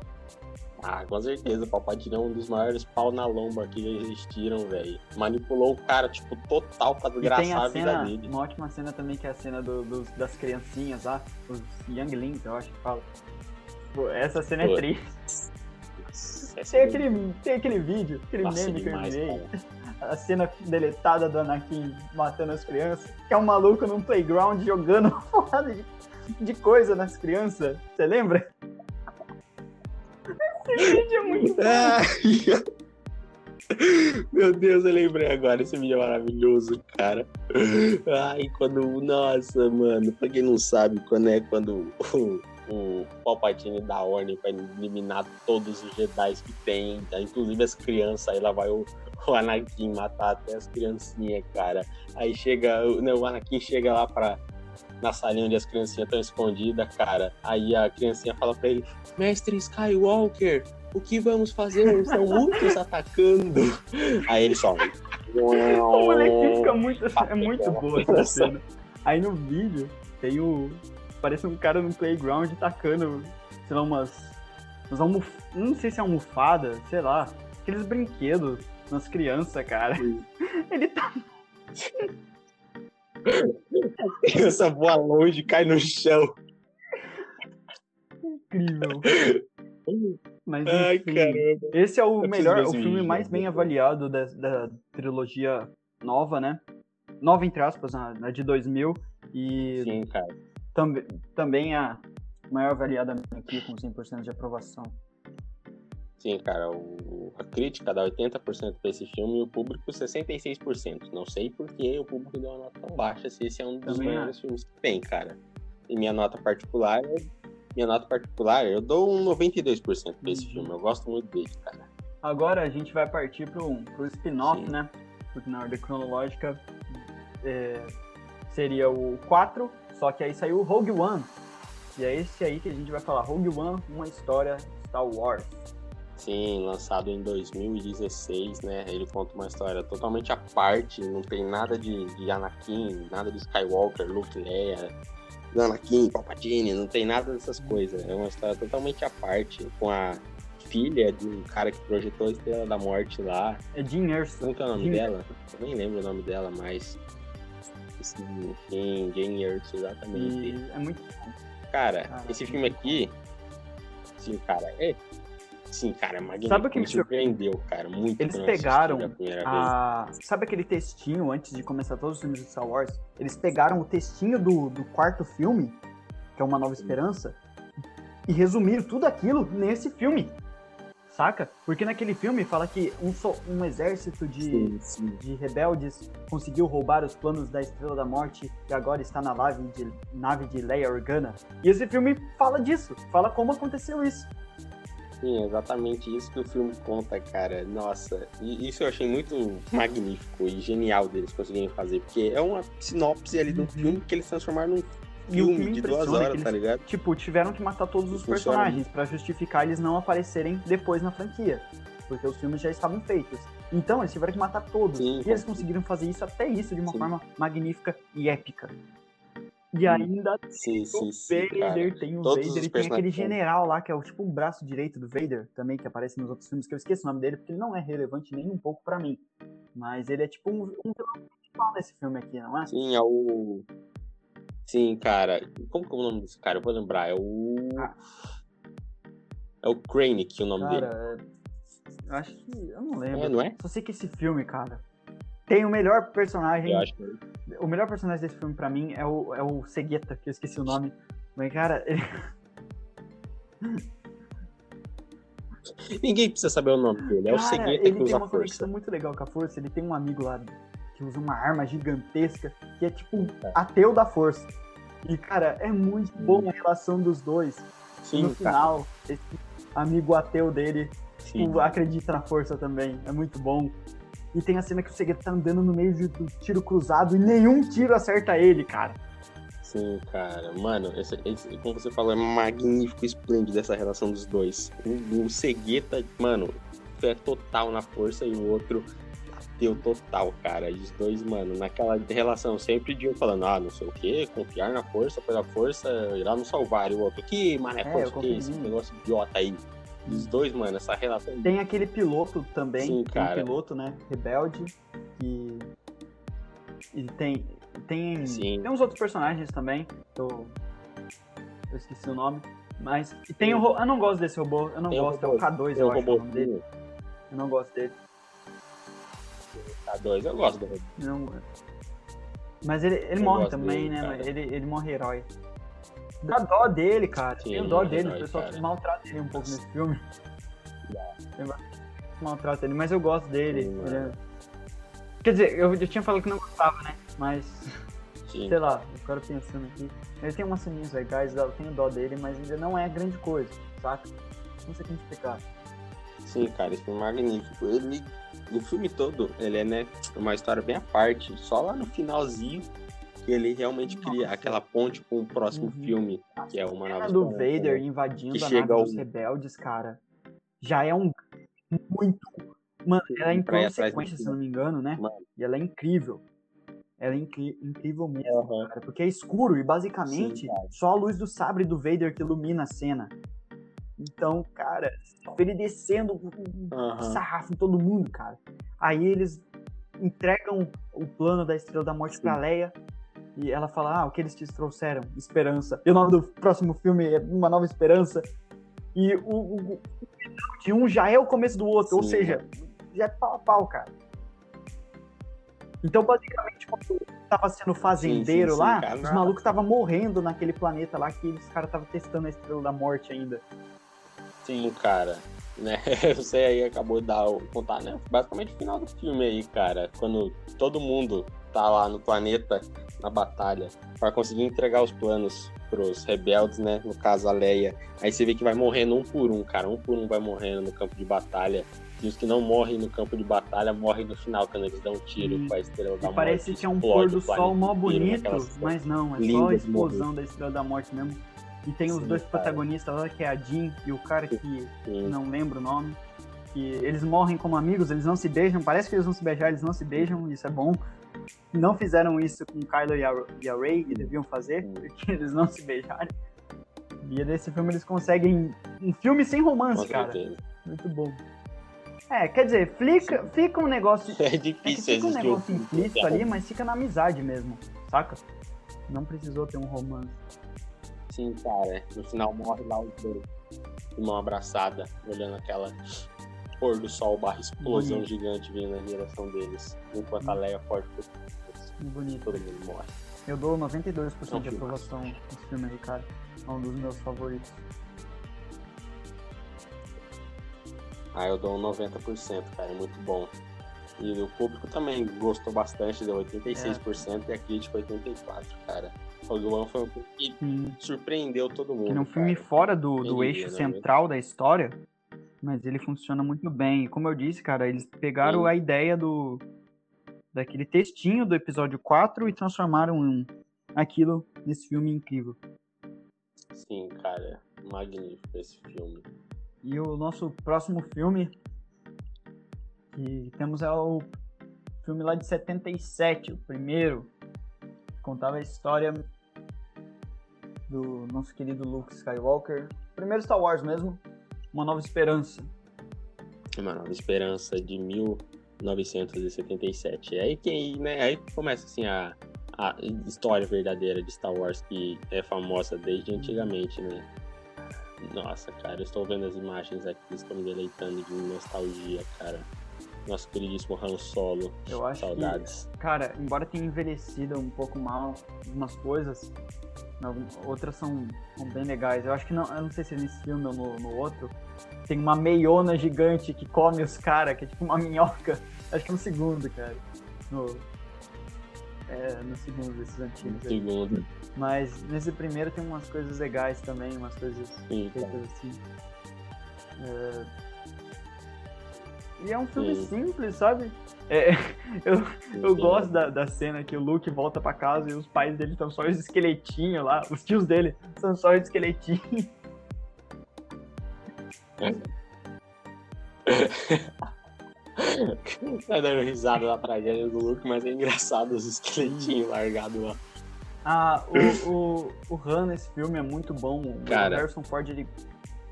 Ah, com certeza, o Palpatine é um dos maiores pau na lomba que existiram, velho. Manipulou o cara, tipo, total pra E tem desgraçar a a vida cena, dele. uma ótima cena também, que é a cena do- dos- das criancinhas lá, os Younglings, eu acho que fala. Pô, essa cena é Pô. triste. Essa Tem é aquele, tem aquele vídeo, aquele Nossa, meme que eu enviei, cara. a cena deletada do Anakin matando as crianças, que é um maluco num playground jogando de, de coisa nas crianças. Você lembra? Vídeo é muito bom. Meu Deus, eu lembrei agora. Esse vídeo é maravilhoso, cara. Ai, quando. Nossa, mano. Pra quem não sabe, quando é quando o, o Palpatine dá ordem pra eliminar todos os Jedi que tem, tá? inclusive as crianças. Aí lá vai o, o Anakin matar até as criancinhas, cara. Aí chega. Né, o Anakin chega lá pra. Na salinha onde as criancinhas estão escondidas, cara. Aí a criancinha fala pra ele: Mestre Skywalker, o que vamos fazer? São muitos atacando. Aí ele só. O moleque fica muito. É muito boa essa cena. Aí no vídeo tem o. Parece um cara no playground tacando, sei lá, umas. umas almof... Não sei se é almofada, sei lá. Aqueles brinquedos nas crianças, cara. Ele tá A criança voa longe, cai no chão. incrível. Mas Ai, enfim, caramba. esse é o Eu melhor, o filme vídeo, mais né? bem avaliado da, da trilogia nova, né? Nova entre aspas, na, na de 2000 e Sim, cara. Tamb também a maior avaliada aqui com 100% de aprovação. Sim, cara. O, a crítica dá 80% pra esse filme e o público 66%. Não sei por que o público deu uma nota tão baixa, se esse é um dos Também maiores filmes que tem, cara. E minha nota particular, minha nota particular, eu dou um 92% pra esse Uhum. filme. Eu gosto muito dele, cara. Agora a gente vai partir pro, pro spin-off, né? Porque na ordem cronológica é, seria o 4, só que aí saiu o Rogue One. E é esse aí que a gente vai falar. Rogue One, uma história Star Wars. Sim, lançado em 2016, né? Ele conta uma história totalmente à parte, não tem nada de, de Anakin, nada de Skywalker, Luke, Leia, Anakin, Palpatine, não tem nada dessas coisas. É uma história totalmente à parte, com a filha de um cara que projetou a Estrela da Morte lá. É Jean Erso. Como que é o nome Sim. dela? Eu nem lembro o nome dela, mas... Sim, Jane Erso, exatamente. E é muito Cara, Cara, esse filme aqui. Sim, cara, é. Sim, cara, é magnífico. Sabe o que me me sur- surpreendeu, cara, muito. Eles pegaram vez. a... Sabe aquele textinho antes de começar todos os filmes de Star Wars? Eles pegaram o textinho do, do quarto filme, que é Uma Nova Esperança, e resumiram tudo aquilo nesse filme. Saca? Porque naquele filme fala que um, so- um exército de, Sim, sim. de rebeldes conseguiu roubar os planos da Estrela da Morte e agora está na nave de, nave de Leia Organa. E esse filme fala disso, fala como aconteceu isso. Sim, é exatamente isso que o filme conta, cara. Nossa, e isso eu achei muito magnífico e genial deles conseguirem fazer, porque é uma sinopse ali do Uhum. filme que eles transformaram num E filme me de duas é horas, tá eles- ligado? Tipo, tiveram que matar todos os Funciona personagens pra justificar eles não aparecerem depois na franquia. Porque os filmes já estavam feitos. Então, eles tiveram que matar todos. Sim. E eles conseguiram fazer isso, até isso, de uma Sim. forma magnífica e épica. E ainda Sim, o sim, sim, cara. Vader, tem o Todos Vader e tem aquele general lá, que é o tipo o braço direito do Vader, também, que aparece nos outros filmes, que eu esqueço o nome dele, porque ele não é relevante nem um pouco pra mim. Mas ele é tipo um, um vilão principal nesse filme aqui, não é? Sim, é o. Sim, cara. Como que é o nome desse cara? Eu vou lembrar. É o. Ah. É o Krennic, o nome dele. Cara, é... eu acho que. Eu não lembro. É, não é? Só sei que esse filme, cara, tem o melhor personagem. Eu acho que O melhor personagem desse filme pra mim é o, é o Segueta, que eu esqueci o nome. Mas, cara, ele... Ninguém precisa saber o nome dele. É o cara, Segueta ele que tem usa uma a conexão força. muito legal com a força. Ele tem um amigo lá que usa uma arma gigantesca, que é tipo É. ateu da força. E, cara, é muito bom a relação dos dois. Sim, no cara. final, esse amigo ateu dele Sim. tipo, acredita na força também. É muito bom. E tem a cena que o Segueta tá andando no meio de do tiro cruzado e nenhum tiro acerta ele, cara. Sim, cara. Mano, esse, esse- como você falou, é magnífico, esplêndido essa relação dos dois. O, o Segueta, mano, fé total na força e o outro ateu total, cara. E os dois, mano, naquela relação sempre de um falando, ah, não sei o que, confiar na força, pela força irá nos salvar. E o outro, que mané, É, força, que confio esse negócio idiota aí. E os dois, mano, essa relação. Tem aquele piloto também, Sim, tem cara. um piloto, né, rebelde, que e tem tem Sim. tem uns outros personagens também, eu, eu esqueci o nome, mas e tem o ro- eu não gosto desse robô, eu não Tem o gosto, robô- é o K2, Tem eu um acho é o nome dele, eu não gosto dele. tá dois, eu gosto do robô. Não... Mas ele, ele Eu morre também, dele, né? Ele, ele morre herói. Dá dó dele, cara. Sim, Tem dó morre dele, o pessoal cara. maltrata ele um pouco nesse filme. Maltrata ele, mas eu gosto dele. Sim, é- Quer dizer, eu, eu tinha falado que não gostava, né? Mas, Sim. sei lá, eu quero pensando aqui. Ele tem umas ceninhas legais, eu tenho dó dele, mas ainda não é grande coisa, saca? Não sei como explicar. Sim, cara, esse filme é magnífico. Ele, o filme todo, ele é, né, uma história bem à parte. Só lá no finalzinho ele realmente cria Nossa. aquela ponte com o próximo Uhum. filme, que é uma nova do Vader invadindo Que a chega nave ao- dos rebeldes, cara, já é um muito. Mano, ela é em sequência, se não me engano, né? Mano. E ela é incrível. Ela é incri- incrível mesmo, Aham. cara, porque é escuro e basicamente Sim, só a luz do sabre do Vader que ilumina a cena. Então, cara, ele descendo um Aham. sarrafo em todo mundo, cara. Aí eles entregam o plano da Estrela da Morte Sim. pra Leia. E ela fala, ah, o que eles te trouxeram? Esperança. E o nome do próximo filme é Uma Nova Esperança. E o, o, o final de um já é o começo do outro. Ou Sim. seja, já é pau a pau, cara. Então, basicamente, quando tava sendo fazendeiro sim, sim, lá, cara. os malucos estavam morrendo naquele planeta lá que os caras estavam testando a Estrela da Morte ainda. Sim, cara. Né? Você aí acabou de dar o contar, né? Basicamente o final do filme aí, cara. Quando todo mundo tá lá no planeta, na batalha, pra conseguir entregar os planos pros rebeldes, né? No caso, a Leia. Aí você vê que vai morrendo um por um, cara. Um por um vai morrendo no campo de batalha. E os que não morrem no campo de batalha morrem no final, quando eles dão um tiro com a estrela da E parece morte. que é um pôr do sol mó bonito, mas não, é só a explosão da Estrela da Morte mesmo. E tem os Sim, dois cara. protagonistas lá, que é a Jean e o cara que Sim. não lembro o nome. Que eles morrem como amigos, eles não se beijam. Parece que eles vão se beijar, eles não se beijam, isso é bom. Não fizeram isso com Kylo e a, Rey, e deviam fazer, Sim. porque eles não se beijarem. E nesse filme eles conseguem um filme sem romance, cara. Muito bom. É, quer dizer, fica, fica um negócio É é que difícil fica um negócio um- implícito ali, mas fica na amizade mesmo, saca? Não precisou ter um romance. Sim, cara. No final morre lá os dois. Mão abraçada, olhando aquela pôr do sol barra explosão Bonito. gigante vindo na direção deles. Enquanto a Leia forte Muito bonito. todo mundo morre. Eu dou 92% de É um filme. aprovação nesse filme aí, cara. É um dos meus favoritos. Ah, eu dou um 90%, cara. É muito bom. E o público também gostou bastante, deu 86% e a crítica 84%, cara. Rogue One foi um filme que Sim. surpreendeu todo mundo. Que é um filme cara. fora do, do eixo né? central da história, Mas ele funciona muito bem. Como eu disse, cara, eles pegaram Sim. a ideia do daquele textinho do episódio 4 e transformaram em aquilo nesse filme incrível. Sim, cara. Magnífico esse filme. E o nosso próximo filme que temos é o filme lá de 77, o primeiro. que Contava a história do nosso querido Luke Skywalker. Primeiro Star Wars mesmo, Uma Nova Esperança. Uma Nova Esperança de 1977. É aí que né, aí que começa assim a, a história verdadeira de Star Wars que é famosa desde antigamente, né? Nossa, cara, eu estou vendo as imagens aqui, estou me deleitando de nostalgia, cara. Nosso queridíssimo Han Solo. Eu acho Saudades. que, cara, embora tenha envelhecido um pouco mal umas coisas, outras são, são bem legais. Eu acho que não, eu não sei se é nesse filme ou no, no outro, tem uma meiona gigante que come os caras, que é tipo uma minhoca. Acho que é no segundo, cara. No, é, no segundo desses antigos. aí. Segundo. Mas nesse primeiro tem umas coisas legais também, umas coisas Sim, feitas assim. É, E é um filme Sim. simples, sabe? É, eu, eu gosto da, da cena que o Luke volta pra casa e os pais dele estão só os esqueletinhos lá, os tios dele são só os esqueletinhos. Tá dando risada da tragédia do Luke, mas é engraçado os esqueletinhos largados lá. Ah, o, o, o Han nesse filme é muito bom. O Cara. Harrison Ford, ele.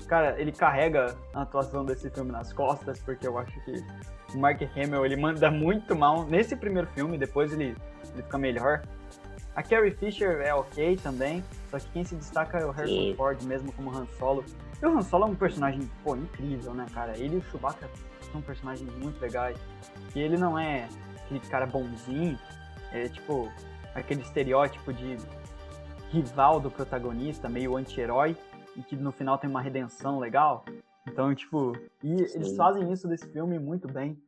Cara, ele carrega a atuação desse filme nas costas, porque eu acho que o Mark Hamill ele manda muito mal nesse primeiro filme, depois ele, ele fica melhor. A Carrie Fisher é ok também, só que quem se destaca é o Harrison Sim. Ford mesmo como Han Solo. E o Han Solo é um personagem, pô, incrível, né, cara? Ele e o Chewbacca são personagens muito legais. E ele não é aquele cara bonzinho, é tipo aquele estereótipo de rival do protagonista, meio anti-herói, e que no final tem uma redenção legal. Então, tipo, e eles Sim. fazem isso desse filme muito bem.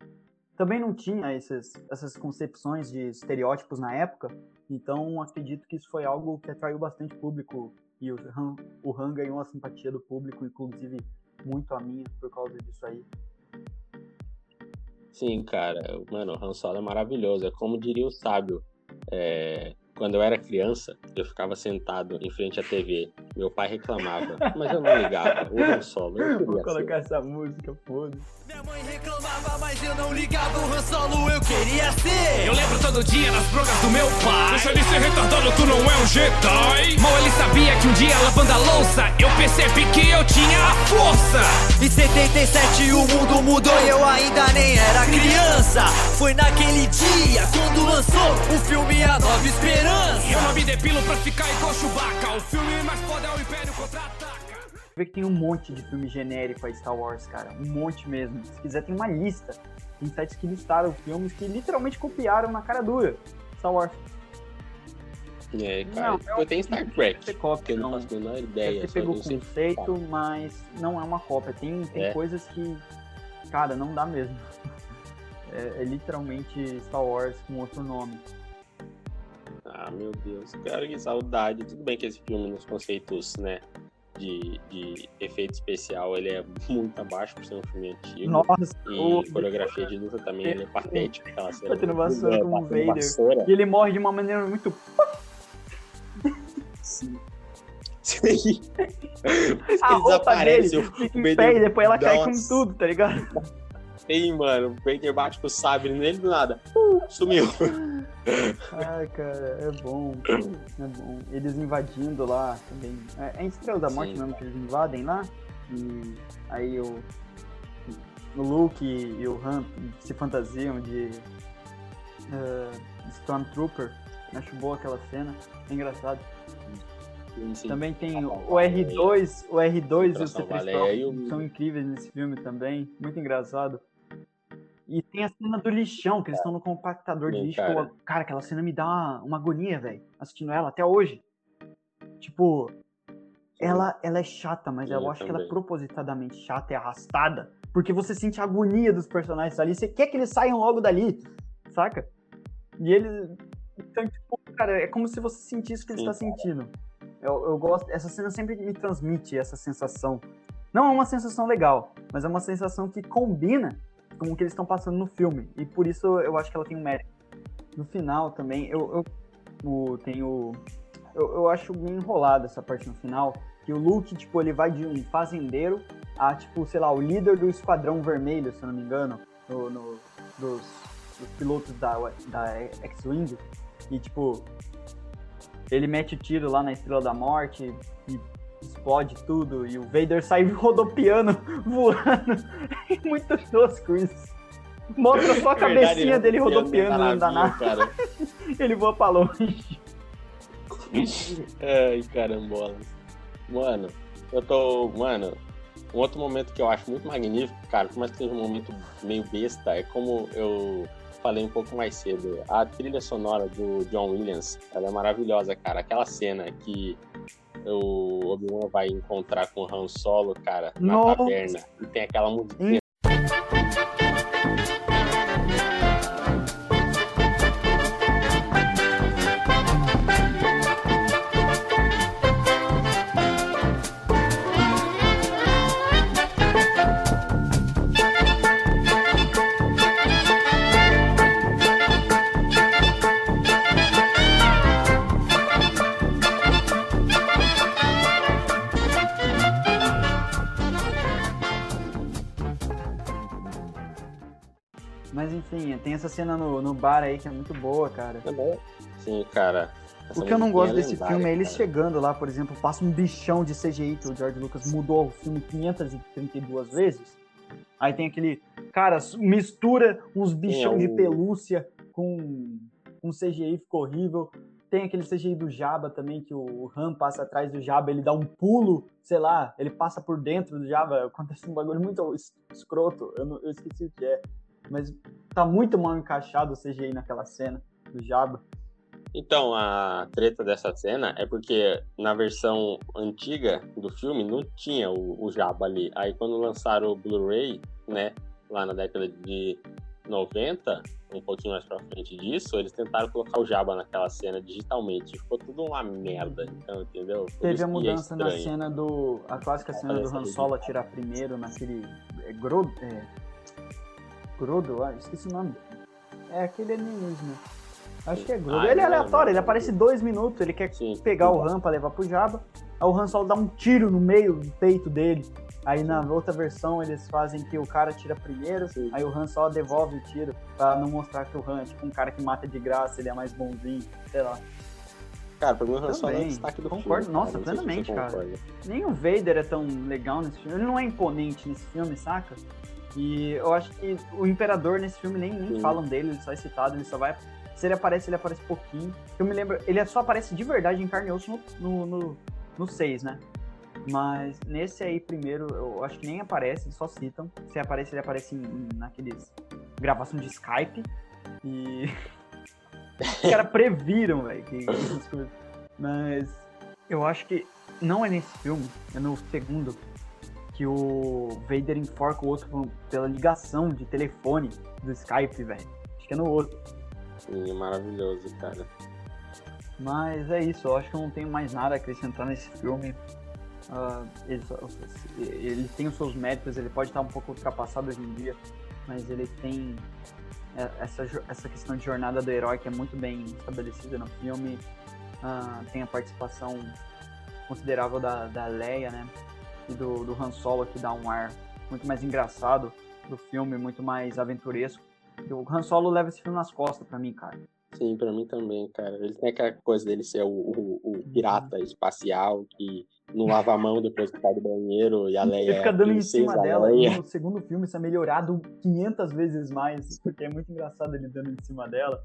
Também não tinha esses, essas concepções de estereótipos na época, então acredito que isso foi algo que atraiu bastante público e o Han, o Han ganhou a simpatia do público, inclusive muito a minha por causa disso aí. Sim, cara, mano, o Han Solo é maravilhoso. É como diria o sábio. é, quando eu era criança, eu ficava sentado em frente à TV. Meu pai reclamava, mas eu não ligava. O Han Solo, eu Vou colocar essa música, foda Minha mãe reclamava, mas eu não ligava. O Han Solo eu queria ser. Eu lembro todo dia nas broncas do meu pai. Deixa de ser retardado, tu não é um Jedi. Mal ele sabia que um dia lavando a louça, eu percebi que eu tinha a força. Em 77 o mundo mudou e eu ainda nem era criança. Foi naquele dia quando lançou o filme A Nova Esperança. Eu não me depilo pra ficar igual Chewbacca. O filme mais foda é o Império Contra-Ataca. Vê que tem um monte de filme genérico a Star Wars, cara. Um monte mesmo. Se quiser, tem uma lista. Tem sites que listaram filmes que literalmente copiaram na cara dura. Star Wars. É, cara, Não, tipo, tem Star Trek, Você que cópia, eu não não. faço a menor ideia. ter só pego que o eu conceito, mas não é uma cópia. Tem, tem É. coisas que, cara, não dá mesmo. É, é literalmente Star Wars com outro nome. Ah, meu Deus, cara, que saudade. Tudo bem que esse filme, nos conceitos, né, de, de efeito especial, ele é muito abaixo por ser um filme antigo. Nossa, E o- coreografia de luta também ele é patética. Aquela cena Batendo vassoura É, como batendo Vader. vassoura. E ele morre de uma maneira muito. Sim. Sim. A roupa dele desaparece. o fica em pé e depois ela cai com tudo, tá ligado? Sim, mano. O Vader bate com o sabre nele do nada. Uh, sumiu. Ai, cara, é bom. É bom. Eles invadindo lá também. É, é em Estrela da Morte Sim. mesmo que eles invadem lá. E aí o, o Luke e o Han se fantasiam de eh, Stormtrooper. Acho boa aquela cena. É engraçado. Sim. Também tem o Salvar o R2, o R2 e o Pra salvar C3PO Leia e o- são incríveis nesse filme também, muito engraçado. E tem a cena do lixão, que eles estão no compactador de lixo. cara. Cara. aquela cena me dá uma, uma agonia, velho, assistindo ela até hoje. Tipo, ela, ela é chata, mas eu eu acho que ela é também. propositadamente chata e arrastada. Porque você sente a agonia dos personagens ali, você quer que eles saiam logo dali, saca? E eles. Então, tipo, cara, é como se você sentisse o que ele está sentindo. Eu, eu gosto. Essa cena sempre me transmite essa sensação. Não é uma sensação legal, mas é uma sensação que combina com o que eles estão passando no filme. E por isso eu acho que ela tem um mérito. No final também, eu, eu, tenho. Eu, eu acho bem enrolado essa parte no final. Que o Luke, tipo, ele vai de um fazendeiro a, tipo, sei lá, o líder do Esquadrão Vermelho, se eu não me engano, no, no dos, dos, pilotos da, da X-Wing. E, tipo, ele mete o tiro lá na Estrela da Morte e explode tudo e o Vader sai rodopiando, voando. É muito tosco isso. Mostra só a cabecinha Verdade, dele rodopiando da nave. Cara. ele voa pra longe. Ai, carambola. Mano, eu tô. Mano, um outro momento que eu acho muito magnífico, cara, por mais que seja um momento meio besta, é como eu falei um pouco mais cedo. A trilha sonora do John Williams, ela é maravilhosa, cara. Aquela cena que o Obi-Wan vai encontrar com o Han Solo, cara, na Nossa. taverna, e tem aquela música essa cena no, no bar aí que é muito boa, cara. É bom. Sim, cara. o que eu não gosto é desse filme é eles cara. chegando lá, por exemplo, passa um bichão de CGI que o George Lucas mudou o filme 532 vezes. Aí tem aquele. Cara, mistura uns bichão é, de pelúcia com um CGI, ficou horrível. Tem aquele CGI do Jabba também, que o Han passa atrás do Jabba, ele dá um pulo, sei lá, ele passa por dentro do Jabba. Acontece um bagulho muito escroto, eu, não, eu esqueci o que é mas tá muito mal encaixado o CGI naquela cena do Jabba. Então, a treta dessa cena é porque na versão antiga do filme não tinha o, o Jabba ali. Aí quando lançaram o Blu-ray, né, lá na década de 90, um pouquinho mais pra frente disso, eles tentaram colocar o Jabba naquela cena digitalmente. Ficou tudo uma merda, então, entendeu? Por Teve a é mudança é na cena do. A clássica cena do Han Solo atirar primeiro naquele. É, Gro, é, Grodo, ah, esqueci o nome. É aquele alienígena. Acho que é Grodo. Ah, ele é aleatório, ele aparece dois minutos, ele quer Sim. pegar o Han pra levar pro Jabba. Aí o Han só dá um tiro no meio do peito dele. Aí na outra versão eles fazem que o cara tira primeiro, Sim. aí o Han só devolve o tiro pra não mostrar que o Han é tipo um cara que mata de graça, ele é mais bonzinho, sei lá. Cara, pra mim o Han Solo é o destaque do concordo, filme. Nossa, plenamente, cara. Nem o Vader é tão legal nesse filme. Ele não é imponente nesse filme, saca? E eu acho que o Imperador nesse filme nem, nem falam dele, ele só é citado, ele só vai. Se ele aparece, ele aparece pouquinho. Eu me lembro, ele só aparece de verdade em carne e osso no, no, no 6, né? Mas nesse aí, primeiro, eu acho que nem aparece, só citam. Se aparece, ele aparece em, em, naqueles gravação de Skype. E. Os caras previram, velho, que, que Mas eu acho que não é nesse filme, é no segundo que o Vader enforca o outro pela ligação de telefone do Skype, velho. Acho que é no outro. Sim, maravilhoso, cara. Mas é isso, eu acho que eu não tenho mais nada a acrescentar nesse filme. Uh, ele, ele, tem os seus méritos, ele pode estar um pouco ultrapassado hoje em dia, mas ele tem é, essa, essa questão de jornada do herói que é muito bem estabelecida no filme. Uh, tem a participação considerável da, da Leia, né? E do, do Han Solo, que dá um ar muito mais engraçado do filme, muito mais aventuresco. O Han Solo leva esse filme nas costas para mim, cara. Sim, para mim também, cara. Ele tem aquela coisa dele ser o, o, o pirata espacial que não lava a mão depois que sai do banheiro e a Leia. Ele fica dando em cima dela. E no segundo filme isso é melhorado 500 vezes mais, porque é muito engraçado ele dando em cima dela.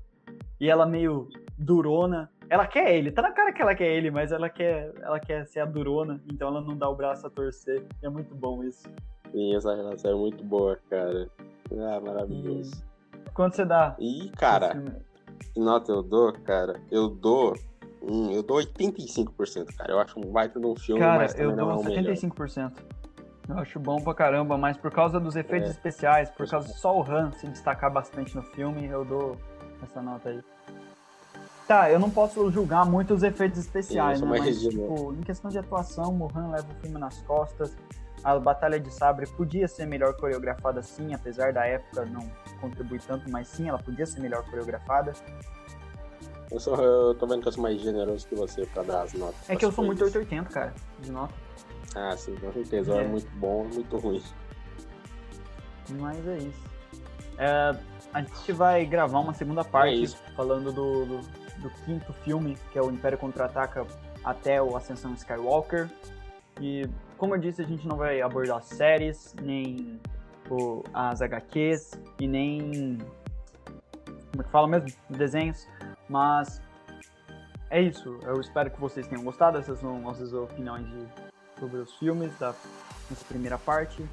E ela meio durona. Ela quer ele, tá na cara que ela quer ele, mas ela quer, ela quer ser a durona, então ela não dá o braço a torcer. E é muito bom isso. Sim, essa relação é muito boa, cara. Ah, maravilhoso. E... Quanto você dá? E, cara, que nota eu dou, cara? Eu dou. Hum, eu dou 85%, cara. Eu acho um baita de um filme, cara, mas eu dou não é o 75%. Melhor. Eu acho bom pra caramba, mas por causa dos efeitos é. especiais, por causa só o Han se destacar bastante no filme, eu dou essa nota aí. Tá, eu não posso julgar muito os efeitos especiais, Sim, né? Mas, tipo, em questão de atuação, o Han leva o filme nas costas. a Batalha de Sabre podia ser melhor coreografada sim, apesar da época não contribuir tanto, mas sim, ela podia ser melhor coreografada. Eu, sou, eu tô vendo que eu sou mais generoso que você pra dar as notas. É que eu sou muito 880, cara, de nota. Ah, sim, com certeza. É. é muito bom, muito ruim. Mas é isso. É, a gente vai gravar uma segunda parte é falando do, do, do, quinto filme, que é o Império Contra-Ataca até o Ascensão Skywalker. E, como eu disse, a gente não vai abordar séries, nem o, as HQs, e nem. Como é que fala mesmo? Desenhos. Mas é isso. Eu espero que vocês tenham gostado. Essas são nossas opiniões de, sobre os filmes da nossa primeira parte.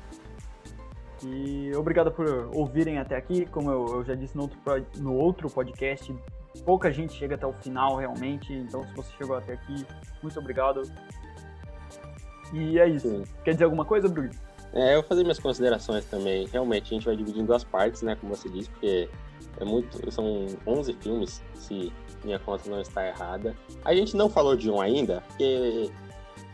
E obrigado por ouvirem até aqui. Como eu, eu já disse no outro, no outro podcast, pouca gente chega até o final realmente. Então, se você chegou até aqui, muito obrigado. E é isso. Sim. Quer dizer alguma coisa, Bruno? É, eu vou fazer minhas considerações também. Realmente, a gente vai dividir em duas partes, né? Como você disse, porque é muito, são 11 filmes, se minha conta não está errada. A gente não falou de um ainda, porque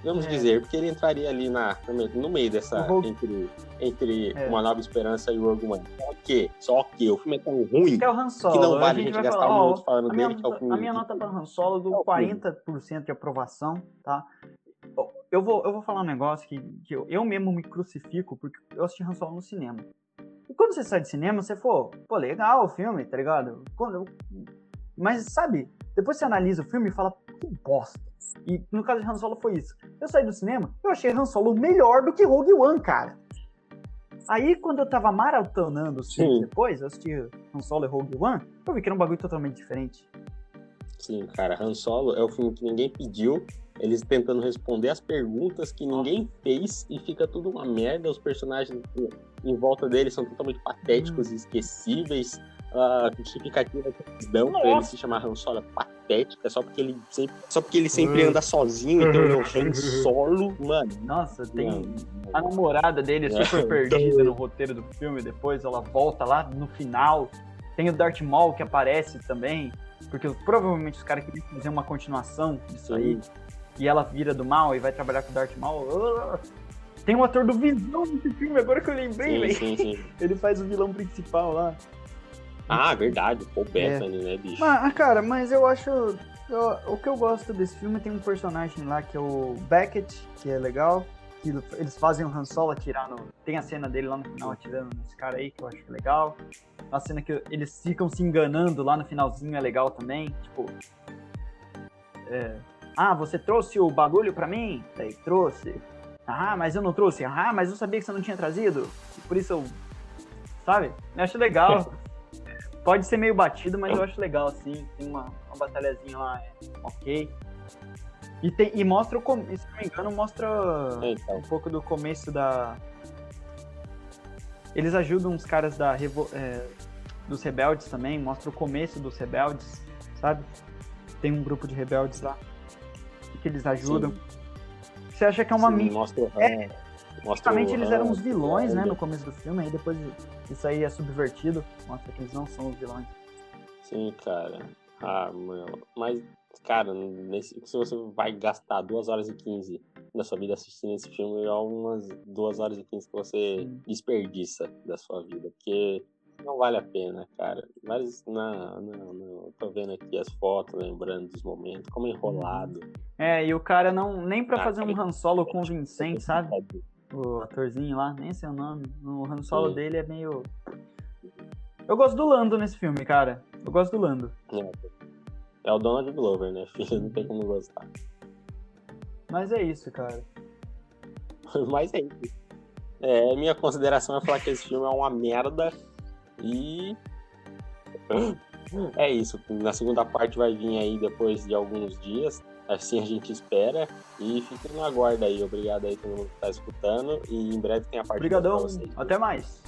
vamos é. dizer, porque ele entraria ali na, no meio dessa vou... entre, entre é. Uma Nova Esperança e o Rogue One. Só que, só que o filme é tão ruim que, é o Han Solo. que não vale a gente, a gente gastar falar, um minuto falando dele, minha, que é o filme. A minha nota para Han Solo do 40% de aprovação, tá? Eu vou, eu vou falar um negócio que, que eu, eu mesmo me crucifico porque eu assisti Han Solo no cinema. E quando você sai de cinema, você for, pô, legal o filme, tá ligado? Quando, mas, sabe, depois você analisa o filme e fala, que bosta. E no caso de Han Solo foi isso. Eu saí do cinema, eu achei Han Solo melhor do que Rogue One, cara. Aí, quando eu tava maratonando os filmes depois, eu assisti Han Solo e Rogue One, eu vi que era um bagulho totalmente diferente. Sim, cara, Han Solo é o filme que ninguém pediu, eles tentando responder as perguntas que ninguém fez e fica tudo uma merda. Os personagens em volta dele são totalmente patéticos e esquecíveis. A justificativa que eles dão pra ele se chamar Han Solo é patética, só porque ele sempre, só porque ele sempre anda sozinho, então ele é o Han Solo, mano. Nossa, tem mano. a namorada dele é super perdida no roteiro do filme, depois ela volta lá no final. Tem o Darth Maul que aparece também, porque provavelmente os caras queriam fazer uma continuação disso Sim. aí e ela vira do mal e vai trabalhar com o Darth Maul. Tem um ator do Visão nesse filme, agora que eu lembrei, velho. Sim, sim, sim. Ele faz o vilão principal lá. Ah, verdade. Paul Bettany, é. né, bicho? Mas, ah, cara, mas eu acho... Eu, o que eu gosto desse filme tem um personagem lá que é o Beckett, que é legal. Que eles fazem o Han Solo atirar no... Tem a cena dele lá no final atirando nesse cara aí, que eu acho legal. A cena que eles ficam se enganando lá no finalzinho é legal também. Tipo... É, ah, você trouxe o bagulho para mim? Daí trouxe. Ah, mas eu não trouxe. Ah, mas eu sabia que você não tinha trazido. Por isso eu. Sabe? Eu acho legal. Pode ser meio batido, mas eu acho legal, assim. Tem uma, uma batalhazinha lá, é ok. E, tem, e mostra o. Se não me engano, mostra então. um pouco do começo da. Eles ajudam os caras da revo, é, dos rebeldes também, mostra o começo dos rebeldes, sabe? Tem um grupo de rebeldes lá que eles ajudam. Sim. Você acha que é uma mídia. Mostra, é, Basicamente eles eram os vilões, né, no começo do filme, aí depois isso aí é subvertido, mostra que eles não são os vilões. Sim, cara. Ah, meu. Mas, cara, nesse, se você vai gastar 2 horas e 15 da sua vida assistindo esse filme, é umas 2 horas e 15 que você Sim. desperdiça da sua vida. Porque não vale a pena, cara. Mas não, não, não. Tô vendo aqui as fotos, lembrando dos momentos, como enrolado. É, e o cara não. Nem pra ah, fazer um Han Solo convincente, sabe? O atorzinho lá, nem sei o nome. O Han Solo Sim. dele é meio. Eu gosto do Lando nesse filme, cara. Eu gosto do Lando. É, é o Donald Glover, né, filho? Não tem como gostar. Mas é isso, cara. Mas é isso. É, minha consideração é falar que esse filme é uma merda e é isso. Na segunda parte vai vir aí depois de alguns dias. Assim a gente espera. E fiquem no aguardo aí. Obrigado aí todo mundo que tá escutando. E em breve tem a parte Obrigadão. Até mais.